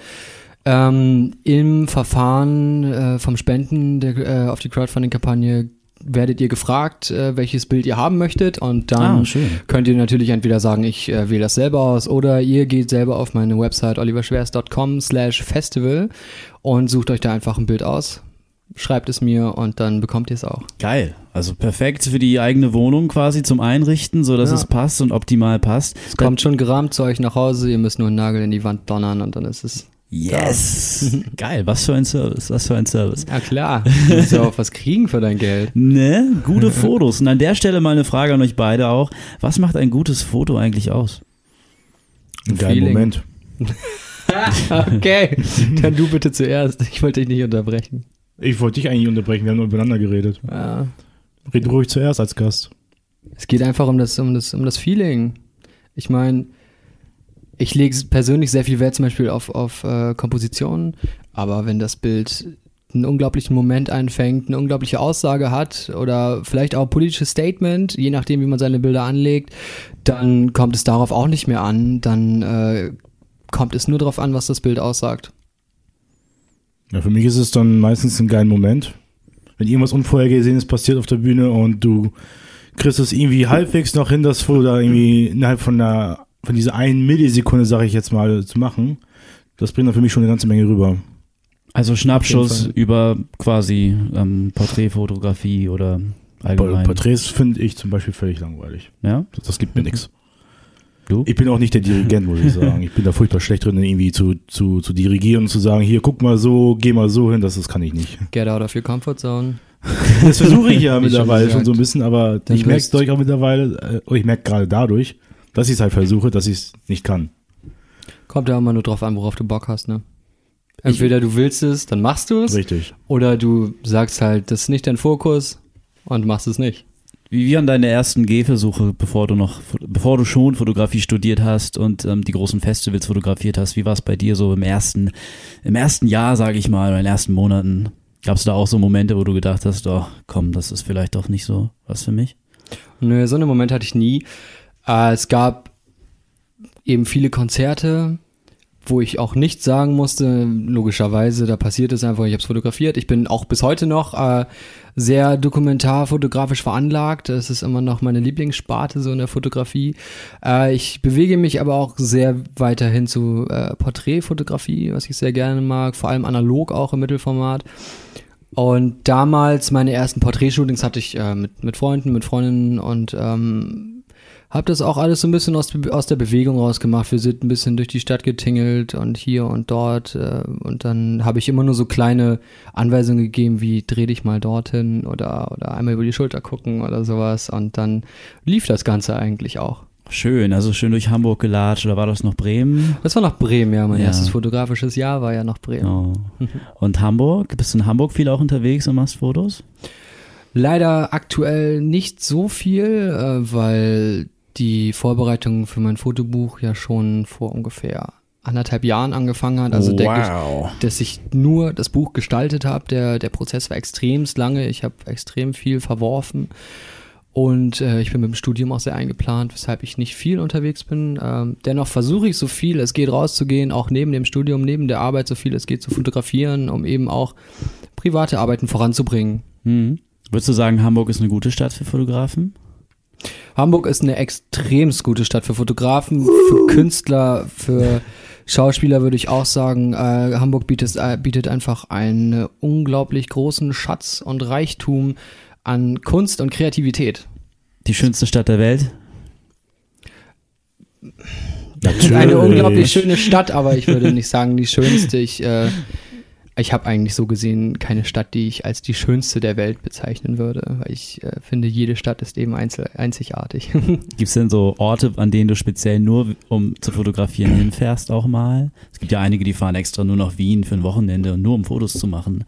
Ähm, Im Verfahren äh, vom Spenden der, äh, auf die Crowdfunding-Kampagne werdet ihr gefragt, äh, welches Bild ihr haben möchtet und dann Ah, könnt ihr natürlich entweder sagen, ich äh, wähle das selber aus oder ihr geht selber auf meine Website oliverschwers.com slash festival und sucht euch da einfach ein Bild aus, schreibt es mir und dann bekommt ihr es auch. Geil. Also perfekt für die eigene Wohnung quasi zum Einrichten, so dass Ja. es passt und optimal passt. Es kommt schon gerahmt zu euch nach Hause, ihr müsst nur einen Nagel in die Wand donnern und dann ist es Yes. Geil. Was für ein Service. Was für ein Service. Ja klar, du musst ja auch was kriegen für dein Geld. Ne? Gute Fotos. Und an der Stelle mal eine Frage an euch beide auch. Was macht ein gutes Foto eigentlich aus? Ein geiler. Moment. Okay, dann du bitte zuerst. Ich wollte dich nicht unterbrechen. Ich wollte dich eigentlich unterbrechen, wir haben nur übereinander geredet. Ja. Red ruhig zuerst als Gast. Es geht einfach um das, um das, um das Feeling. Ich meine, ich lege persönlich sehr viel Wert zum Beispiel auf, auf äh, Kompositionen, aber wenn das Bild einen unglaublichen Moment einfängt, eine unglaubliche Aussage hat oder vielleicht auch ein politisches Statement, je nachdem, wie man seine Bilder anlegt, dann kommt es darauf auch nicht mehr an. Dann äh, kommt es nur darauf an, was das Bild aussagt. Ja, für mich ist es dann meistens ein geiler Moment. Wenn irgendwas Unvorhergesehenes passiert auf der Bühne und du kriegst es irgendwie halbwegs noch hin, das Foto da irgendwie innerhalb von einer, von dieser einen Millisekunde, sage ich jetzt mal, zu machen, das bringt dann für mich schon eine ganze Menge rüber. Also Schnappschuss über quasi ähm, Porträtfotografie oder allgemein. Porträts finde ich zum Beispiel völlig langweilig. ja? Das, das gibt mir nichts. Du? Ich bin auch nicht der Dirigent, muss ich sagen. Ich bin da furchtbar schlecht drin, irgendwie zu, zu, zu dirigieren und zu sagen, hier, guck mal so, geh mal so hin, das, das kann ich nicht. Get out of your comfort zone. Das versuche ich ja schon mittlerweile schon so ein bisschen, aber Dann ich merke es durch auch mittlerweile, äh, oh, ich merke gerade dadurch, dass ich es halt versuche, dass ich es nicht kann. Kommt ja immer nur drauf an, worauf du Bock hast, ne? Entweder du willst es, dann machst du es, Richtig. oder du sagst halt, das ist nicht dein Fokus und machst es nicht. Wie waren deine ersten Gehversuche, bevor du noch, bevor du schon Fotografie studiert hast und ähm, die großen Festivals fotografiert hast? Wie war es bei dir so im ersten, im ersten Jahr, sage ich mal, oder in den ersten Monaten? Gab es da auch so Momente, wo du gedacht hast, oh, komm, das ist vielleicht doch nicht so was für mich? Nö, so einen Moment hatte ich nie. Äh, es gab eben viele Konzerte, wo ich auch nichts sagen musste. Logischerweise, da passiert es einfach, ich habe es fotografiert. Ich bin auch bis heute noch äh, sehr dokumentarfotografisch veranlagt. Das ist immer noch meine Lieblingssparte so in der Fotografie. Äh, ich bewege mich aber auch sehr weiterhin zu äh, Porträtfotografie, was ich sehr gerne mag, vor allem analog auch im Mittelformat. Und damals meine ersten Porträtshootings hatte ich äh, mit, mit Freunden, mit Freundinnen und ähm, habe das auch alles so ein bisschen aus, aus der Bewegung rausgemacht. Wir sind ein bisschen durch die Stadt getingelt und hier und dort. Äh, und dann habe ich immer nur so kleine Anweisungen gegeben, wie dreh dich mal dorthin oder, oder einmal über die Schulter gucken oder sowas. Und dann lief das Ganze eigentlich auch. Schön, also schön durch Hamburg gelatscht oder war das noch Bremen? Das war noch Bremen, ja. Mein Ja. erstes fotografisches Jahr war ja noch Bremen. Oh. Und Hamburg? Bist du in Hamburg viel auch unterwegs und machst Fotos? Leider aktuell nicht so viel, äh, weil die Vorbereitung für mein Fotobuch ja schon vor ungefähr anderthalb Jahren angefangen hat. Also der, wow. dass ich nur das Buch gestaltet habe. Der, der Prozess war extremst lange. Ich habe extrem viel verworfen. Und äh, ich bin mit dem Studium auch sehr eingeplant, weshalb ich nicht viel unterwegs bin. Ähm, dennoch versuche ich so viel es geht rauszugehen, auch neben dem Studium, neben der Arbeit so viel es geht zu fotografieren, um eben auch private Arbeiten voranzubringen. Hm. Würdest du sagen, Hamburg ist eine gute Stadt für Fotografen? Hamburg ist eine extremst gute Stadt für Fotografen, für Künstler, für Schauspieler würde ich auch sagen. Äh, Hamburg bietet, äh, bietet einfach einen unglaublich großen Schatz und Reichtum an Kunst und Kreativität. Die schönste Stadt der Welt? Ist eine unglaublich schöne Stadt, aber ich würde nicht sagen die schönste. Ich, äh, ich habe eigentlich so gesehen keine Stadt, die ich als die schönste der Welt bezeichnen würde, weil ich äh, finde, jede Stadt ist eben einzel einzigartig. Gibt es denn so Orte, an denen du speziell nur, um zu fotografieren, hinfährst auch mal? Es gibt ja einige, die fahren extra nur nach Wien für ein Wochenende und nur um Fotos zu machen.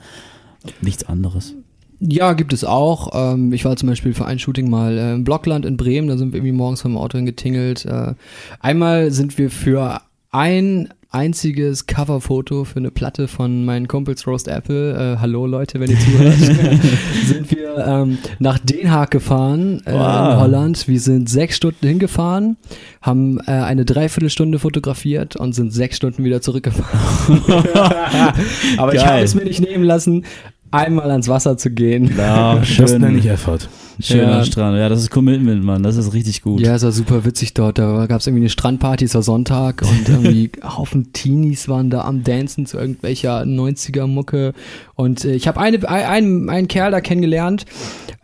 Nichts anderes. Ja, gibt es auch. Ähm, ich war zum Beispiel für ein Shooting mal äh, im Blockland in Bremen, da sind wir irgendwie morgens vom Auto hingetingelt. Äh, einmal sind wir für ein einziges Coverfoto für eine Platte von meinen Kumpels Roast Apple, äh, hallo Leute, wenn ihr zuhört, sind wir ähm, nach Den Haag gefahren äh, Wow. in Holland. Wir sind sechs Stunden hingefahren, haben äh, eine Dreiviertelstunde fotografiert und sind sechs Stunden wieder zurückgefahren. Aber ich Geil. habe es mir nicht nehmen lassen, einmal ans Wasser zu gehen. Ja, Das nenne ich Effort. Schöner Ja. Strand. Ja, das ist Commitment, Mann. Das ist richtig gut. Ja, es war super witzig dort. Da gab es irgendwie eine Strandparty, es war Sonntag und irgendwie Haufen Teenies waren da am Dancen zu irgendwelcher 90er-Mucke. Und äh, ich habe eine, ein- einen, einen Kerl da kennengelernt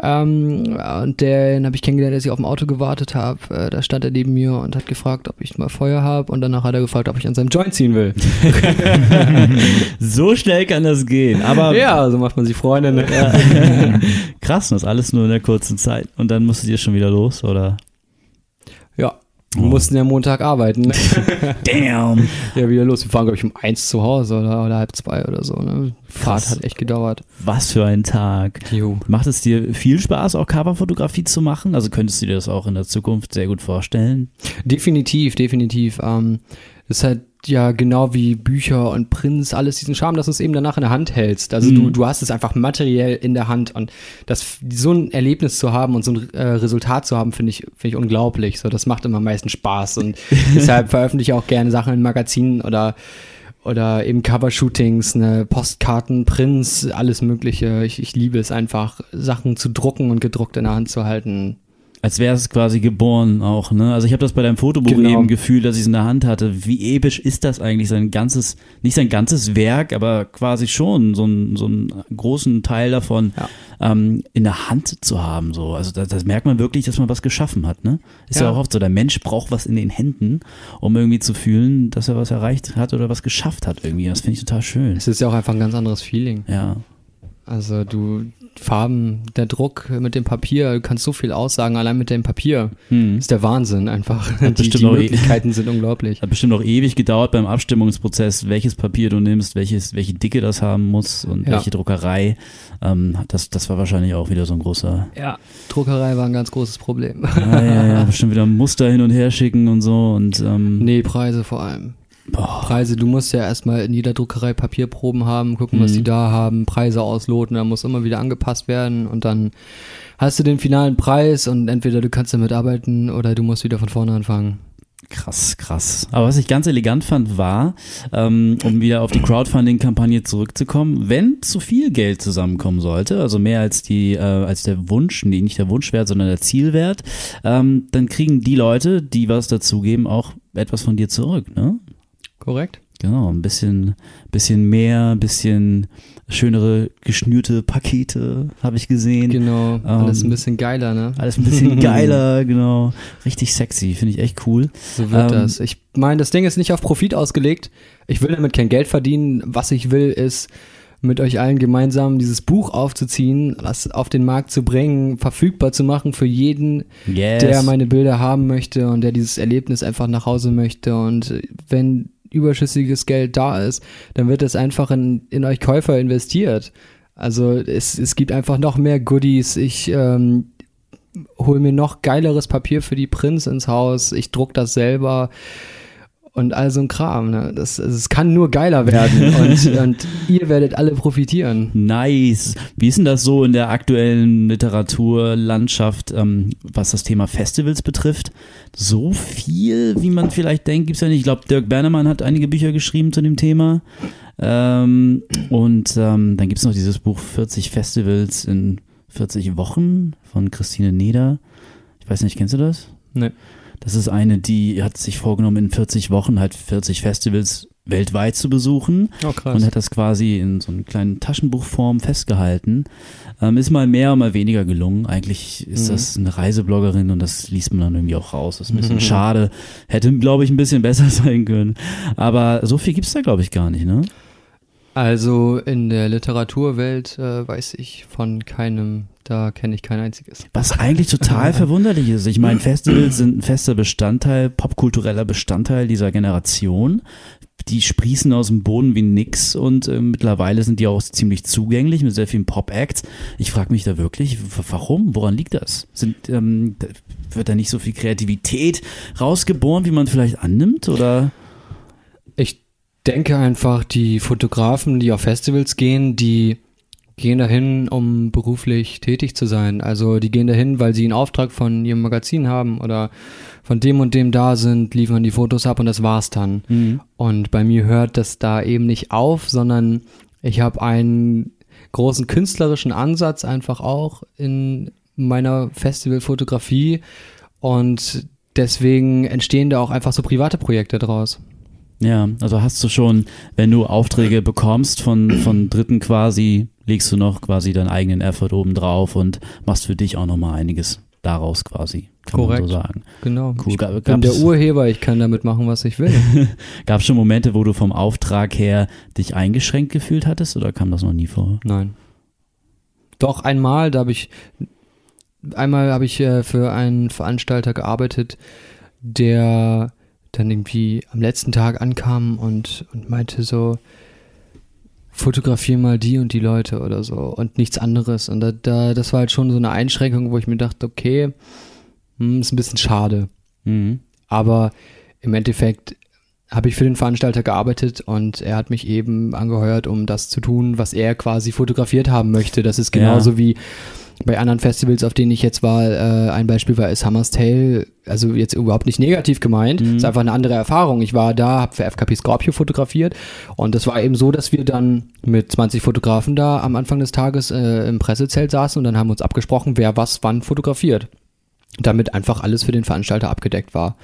ähm, und den habe ich kennengelernt, als ich auf dem Auto gewartet habe. Äh, da stand er neben mir und hat gefragt, ob ich mal Feuer habe und danach hat er gefragt, ob ich an seinem Joint ziehen will. So schnell kann das gehen. Aber ja, so macht man sich Freunde. Ne? krass, das alles nur in der kurzen Zeit. Und dann musstet ihr schon wieder los, oder? Ja. Wir mussten ja Montag arbeiten. Ne? Damn. Ja, wieder los. Wir fahren, glaube ich, um eins zu Hause oder, oder halb zwei oder so. Ne? Fahrt hat echt gedauert. Was für ein Tag. Jo. Macht es dir viel Spaß, auch Coverfotografie zu machen? Also könntest du dir das auch in der Zukunft sehr gut vorstellen? Definitiv, definitiv. Ähm, das ist halt ja genau wie Bücher und Prints, alles diesen Charme, dass du es eben danach in der Hand hältst. Also du, Mhm. du hast es einfach materiell in der Hand und das so ein Erlebnis zu haben und so ein äh, Resultat zu haben, finde ich, finde ich unglaublich. So, das macht immer am meisten Spaß und deshalb veröffentliche ich auch gerne Sachen in Magazinen oder oder eben Covershootings, ne, Postkarten, Prints, alles Mögliche. Ich, ich liebe es einfach, Sachen zu drucken und gedruckt in der Hand zu halten. Als wäre es quasi geboren auch, ne? Also ich habe das bei deinem Fotobuch Genau. eben gefühlt, dass ich es in der Hand hatte. Wie episch ist das eigentlich, sein ganzes, nicht sein ganzes Werk, aber quasi schon so, ein, so einen großen Teil davon Ja. ähm, in der Hand zu haben. So. Also das, das merkt man wirklich, dass man was geschaffen hat, ne? Ist ja. Ja. auch oft so, der Mensch braucht was in den Händen, um irgendwie zu fühlen, dass er was erreicht hat oder was geschafft hat irgendwie. Das finde ich total schön. Es ist ja auch einfach ein ganz anderes Feeling. Ja. Also du, Farben, der Druck mit dem Papier, du kannst so viel aussagen, allein mit dem Papier. Hm. ist der Wahnsinn einfach. Die, die eh- Möglichkeiten sind unglaublich. Hat bestimmt auch ewig gedauert beim Abstimmungsprozess, welches Papier du nimmst, welches, welche Dicke das haben muss und Ja. welche Druckerei. Ähm, das, das war wahrscheinlich auch wieder so ein großer. Ja. Druckerei war ein ganz großes Problem. Ja, ja, ja, bestimmt wieder Muster hin und her schicken und so. Und ähm, Nee, Preise vor allem. Boah, Preise, du musst ja erstmal in jeder Druckerei Papierproben haben, gucken, was Mhm. die da haben, Preise ausloten, dann muss immer wieder angepasst werden und dann hast du den finalen Preis und entweder du kannst damit arbeiten oder du musst wieder von vorne anfangen. krass, krass. Aber was ich ganz elegant fand, war, ähm, um wieder auf die Crowdfunding-Kampagne zurückzukommen, wenn zu viel Geld zusammenkommen sollte, also mehr als die, äh, als der Wunsch, nee, nicht der Wunschwert, sondern der Zielwert, ähm, dann kriegen die Leute, die was dazugeben, auch etwas von dir zurück, ne? Korrekt? Genau, ein bisschen, bisschen mehr, ein bisschen schönere geschnürte Pakete habe ich gesehen. Genau, alles Ähm, ein bisschen geiler, ne? Alles ein bisschen geiler, genau. Richtig sexy, finde ich echt cool. So wird Ähm, das. Ich meine, das Ding ist nicht auf Profit ausgelegt. Ich will damit kein Geld verdienen. Was ich will, ist mit euch allen gemeinsam dieses Buch aufzuziehen, das auf den Markt zu bringen, verfügbar zu machen für jeden, Yes. der meine Bilder haben möchte und der dieses Erlebnis einfach nach Hause möchte. Und wenn überschüssiges Geld da ist, dann wird es einfach in, in euch Käufer investiert. Also es, es gibt einfach noch mehr Goodies. Ich ähm, hol mir noch geileres Papier für die Prints ins Haus. Ich druck das selber und all so ein Kram. Ne? Das, also es kann nur geiler werden und, und ihr werdet alle profitieren. Nice. Wie ist denn das so in der aktuellen Literaturlandschaft, ähm, was das Thema Festivals betrifft? So viel, wie man vielleicht denkt, gibt's ja nicht. Ich glaube, Dirk Bernemann hat einige Bücher geschrieben zu dem Thema. Ähm, und ähm, dann gibt's noch dieses Buch 40 Festivals in 40 Wochen von Christine Neder. Ich weiß nicht, kennst du das? Nee. Das ist eine, die hat sich vorgenommen, in 40 Wochen halt 40 Festivals weltweit zu besuchen Oh, krass. und hat das quasi in so einer kleinen Taschenbuchform festgehalten. Ähm, ist mal mehr, mal weniger gelungen. Eigentlich ist Mhm. das eine Reisebloggerin und das liest man dann irgendwie auch raus. Das ist ein bisschen schade. Hätte, glaube ich, ein bisschen besser sein können. Aber so viel gibt's da, glaube ich, gar nicht, ne? Also in der Literaturwelt äh, weiß ich von keinem, da kenne ich kein einziges. Was eigentlich total verwunderlich ist. Ich meine, Festivals sind ein fester Bestandteil, popkultureller Bestandteil dieser Generation. Die sprießen aus dem Boden wie nix und äh, mittlerweile sind die auch ziemlich zugänglich mit sehr vielen Pop-Acts. Ich frage mich da wirklich, warum? Woran liegt das? Sind, ähm, wird da nicht so viel Kreativität rausgeboren, wie man vielleicht annimmt? Oder? Denke einfach, die Fotografen, die auf Festivals gehen, die gehen dahin, um beruflich tätig zu sein. Also die gehen dahin, weil sie einen Auftrag von ihrem Magazin haben oder von dem und dem da sind, liefern die Fotos ab und das war's dann. Und bei mir hört das da eben nicht auf, sondern ich habe einen großen künstlerischen Ansatz einfach auch in meiner Festivalfotografie und deswegen entstehen da auch einfach so private Projekte draus. Ja, also hast du schon, wenn du Aufträge bekommst von, von Dritten quasi, legst du noch quasi deinen eigenen Effort oben drauf und machst für dich auch nochmal einiges daraus quasi, kann man Korrekt. so sagen. Genau. Cool. Ich Gab- bin der Urheber, ich kann damit machen, was ich will. Gab es schon Momente, wo du vom Auftrag her dich eingeschränkt gefühlt hattest oder kam das noch nie vor? Nein. Doch einmal, da habe ich einmal habe ich äh, für einen Veranstalter gearbeitet, der dann irgendwie am letzten Tag ankam und, und meinte so, fotografier mal die und die Leute oder so und nichts anderes. Und da, da, das war halt schon so eine Einschränkung, wo ich mir dachte, okay, hm, ist ein bisschen schade. Mhm. Aber im Endeffekt habe ich für den Veranstalter gearbeitet und er hat mich eben angeheuert, um das zu tun, was er quasi fotografiert haben möchte. Das ist genauso Ja. wie bei anderen Festivals, auf denen ich jetzt war. Äh, ein Beispiel war Is Hammer's Tale. Also jetzt überhaupt nicht negativ gemeint. Mhm. ist einfach eine andere Erfahrung. Ich war da, habe für FKP Scorpio fotografiert und das war eben so, dass wir dann mit 20 Fotografen da am Anfang des Tages äh, im Pressezelt saßen und dann haben wir uns abgesprochen, wer was wann fotografiert. damit einfach alles für den Veranstalter abgedeckt war.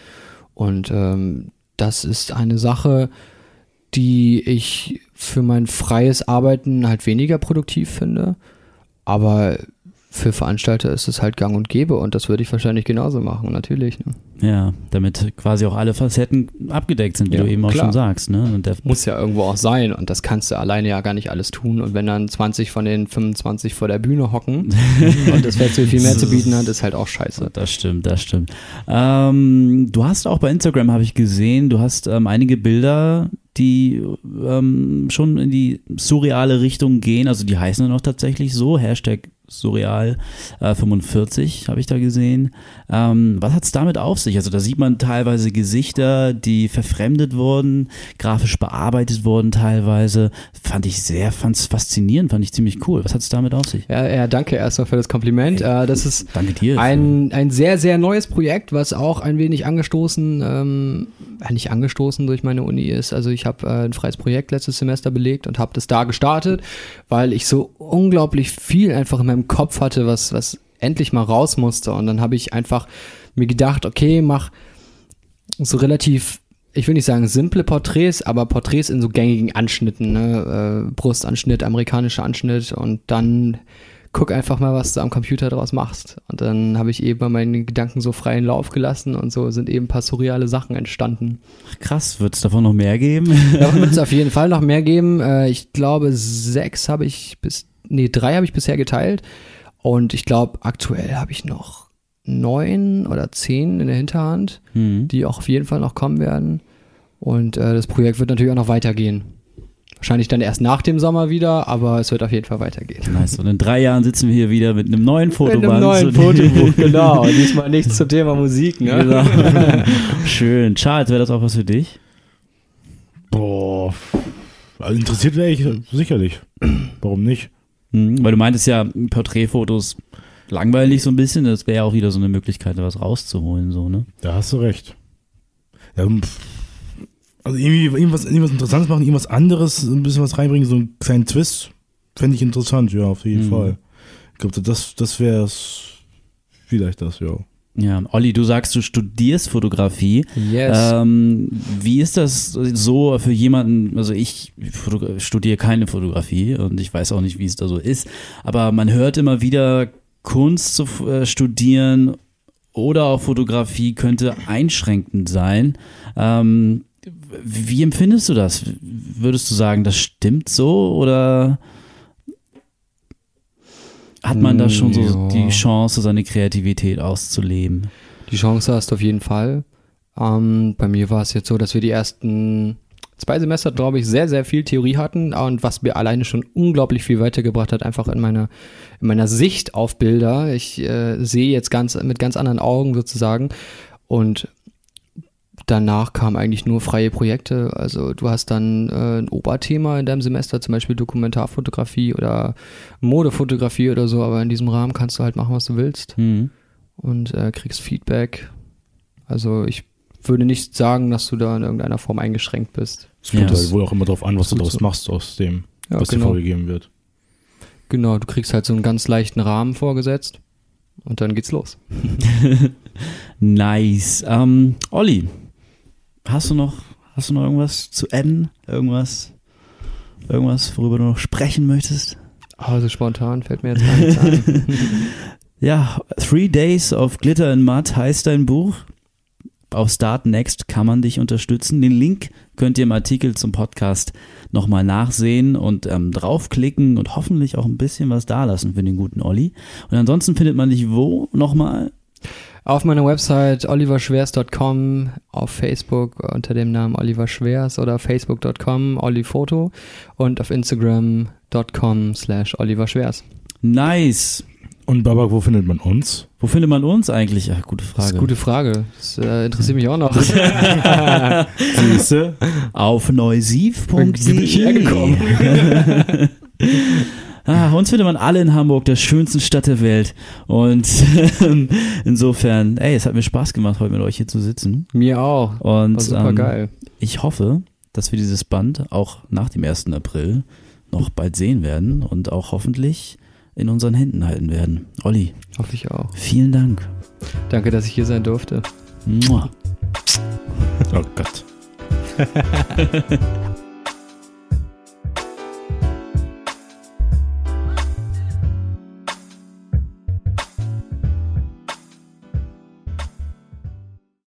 Und ähm, das ist eine Sache, die ich für mein freies Arbeiten halt weniger produktiv finde. Aber für Veranstalter ist es halt gang und gäbe und das würde ich wahrscheinlich genauso machen, natürlich. Ne? Ja, damit quasi auch alle Facetten abgedeckt sind, wie Ja, du eben auch klar. schon sagst. Ne? Und der, Muss ja irgendwo auch sein und das kannst du alleine ja gar nicht alles tun. Und wenn dann 20 von den 25 vor der Bühne hocken und das Festival viel mehr zu bieten hat, ist halt auch scheiße. Das stimmt, das stimmt. Ähm, du hast auch bei Instagram, habe ich gesehen, du hast ähm, einige Bilder, die ähm, schon in die surreale Richtung gehen. Also die heißen dann auch tatsächlich so, Hashtag surreal äh, 45 habe ich da gesehen. Ähm, was hat es damit auf sich? Also da sieht man teilweise Gesichter, die verfremdet wurden, grafisch bearbeitet wurden teilweise. Fand ich sehr fand's faszinierend, fand ich ziemlich cool. Was hat es damit auf sich? Ja, ja, danke erstmal für das Kompliment. Äh, das ist Danke dir. ein, ein sehr, sehr neues Projekt, was auch ein wenig angestoßen, ähm, äh, nicht angestoßen durch meine Uni ist. Also ich habe äh, ein freies Projekt letztes Semester belegt und habe das da gestartet, weil ich so unglaublich viel einfach in meinem Kopf hatte, was, was endlich mal raus musste. Und dann habe ich einfach mir gedacht, okay, mach so relativ, ich will nicht sagen simple Porträts, aber Porträts in so gängigen Anschnitten, ne? äh, Brustanschnitt, amerikanischer Anschnitt und dann guck einfach mal, was du am Computer draus machst. Und dann habe ich eben meine Gedanken so freien Lauf gelassen und so sind eben ein paar surreale Sachen entstanden. Krass, wird es davon noch mehr geben? Davon wird es auf jeden Fall noch mehr geben. Äh, ich glaube, sechs habe ich bis, nee, drei habe ich bisher geteilt. Und ich glaube, aktuell habe ich noch neun oder zehn in der Hinterhand, Hm. die auch auf jeden Fall noch kommen werden. Und äh, das Projekt wird natürlich auch noch weitergehen. Wahrscheinlich dann erst nach dem Sommer wieder, aber es wird auf jeden Fall weitergehen. Nice. Und in drei Jahren sitzen wir hier wieder mit einem neuen Fotoband. Mit einem neuen Fotobuch, genau. Diesmal nichts zum Thema Musik, ne? Genau. Schön. Charles, wäre das auch was für dich? Boah. Also interessiert wäre ich sicherlich. Warum nicht? Hm, weil du meintest ja, Porträtfotos langweilig so ein bisschen. Das wäre ja auch wieder so eine Möglichkeit, da was rauszuholen, so, ne? Da hast du recht. Ja, pff. also irgendwie irgendwas, irgendwas Interessantes machen, irgendwas anderes, ein bisschen was reinbringen, so einen kleinen Twist, fände ich interessant, ja, auf jeden Mhm. Fall. Ich glaube, das, das wäre es. Vielleicht das, ja. Ja, Olli, du sagst, du studierst Fotografie. Yes. Ähm, wie ist das so für jemanden, also ich studiere keine Fotografie und ich weiß auch nicht, wie es da so ist, aber man hört immer wieder, Kunst zu äh, studieren oder auch Fotografie könnte einschränkend sein. Ähm, wie empfindest du das? Würdest du sagen, das stimmt so oder hat man da schon so Ja. die Chance, seine Kreativität auszuleben? Die Chance hast du auf jeden Fall. Ähm, bei mir war es jetzt so, dass wir die ersten zwei Semester, glaube ich, sehr, sehr viel Theorie hatten und was mir alleine schon unglaublich viel weitergebracht hat, einfach in meiner, in meiner Sicht auf Bilder. Ich äh, sehe jetzt ganz mit ganz anderen Augen sozusagen und danach kamen eigentlich nur freie Projekte. Also du hast dann äh, ein Oberthema in deinem Semester, zum Beispiel Dokumentarfotografie oder Modefotografie oder so, aber in diesem Rahmen kannst du halt machen, was du willst Hm. und äh, kriegst Feedback. Also ich würde nicht sagen, dass du da in irgendeiner Form eingeschränkt bist. Es kommt Ja. halt wohl auch immer darauf an, was du daraus so. machst aus dem, Ja, was dir genau. vorgegeben wird. Genau, du kriegst halt so einen ganz leichten Rahmen vorgesetzt und dann geht's los. Nice. Ähm, Olli, hast du noch, hast du noch irgendwas zu adden? Irgendwas, irgendwas, worüber du noch sprechen möchtest? Also spontan fällt mir jetzt gar nichts ein. Ja, Three Days of Glitter and Mud heißt dein Buch. Auf Start Next kann man dich unterstützen. Den Link könnt ihr im Artikel zum Podcast nochmal nachsehen und ähm, draufklicken und hoffentlich auch ein bisschen was dalassen für den guten Olli. Und ansonsten findet man dich wo nochmal? Auf meiner Website oliverschwers.com, auf Facebook unter dem Namen Oliver Schwers oder facebook.com ollifoto und auf instagram.com slash Oliver Schwers. Nice. Und Babak, wo findet man uns? Wo findet man uns eigentlich? Ach, gute Das Frage. ist eine gute Frage. Das äh, interessiert mich auch noch. Siehste? Auf Wie bin ich neusiv.de. hergekommen? ah, uns findet man alle in Hamburg, der schönsten Stadt der Welt. Und insofern, ey, es hat mir Spaß gemacht, heute mit euch hier zu sitzen. Mir auch. Und War super ähm, geil. ich hoffe, dass wir dieses Band auch nach dem 1. April noch bald sehen werden und auch hoffentlich in unseren Händen halten werden. Olli, Hoffe ich auch. vielen Dank. Danke, dass ich hier sein durfte. Mua. Oh Gott.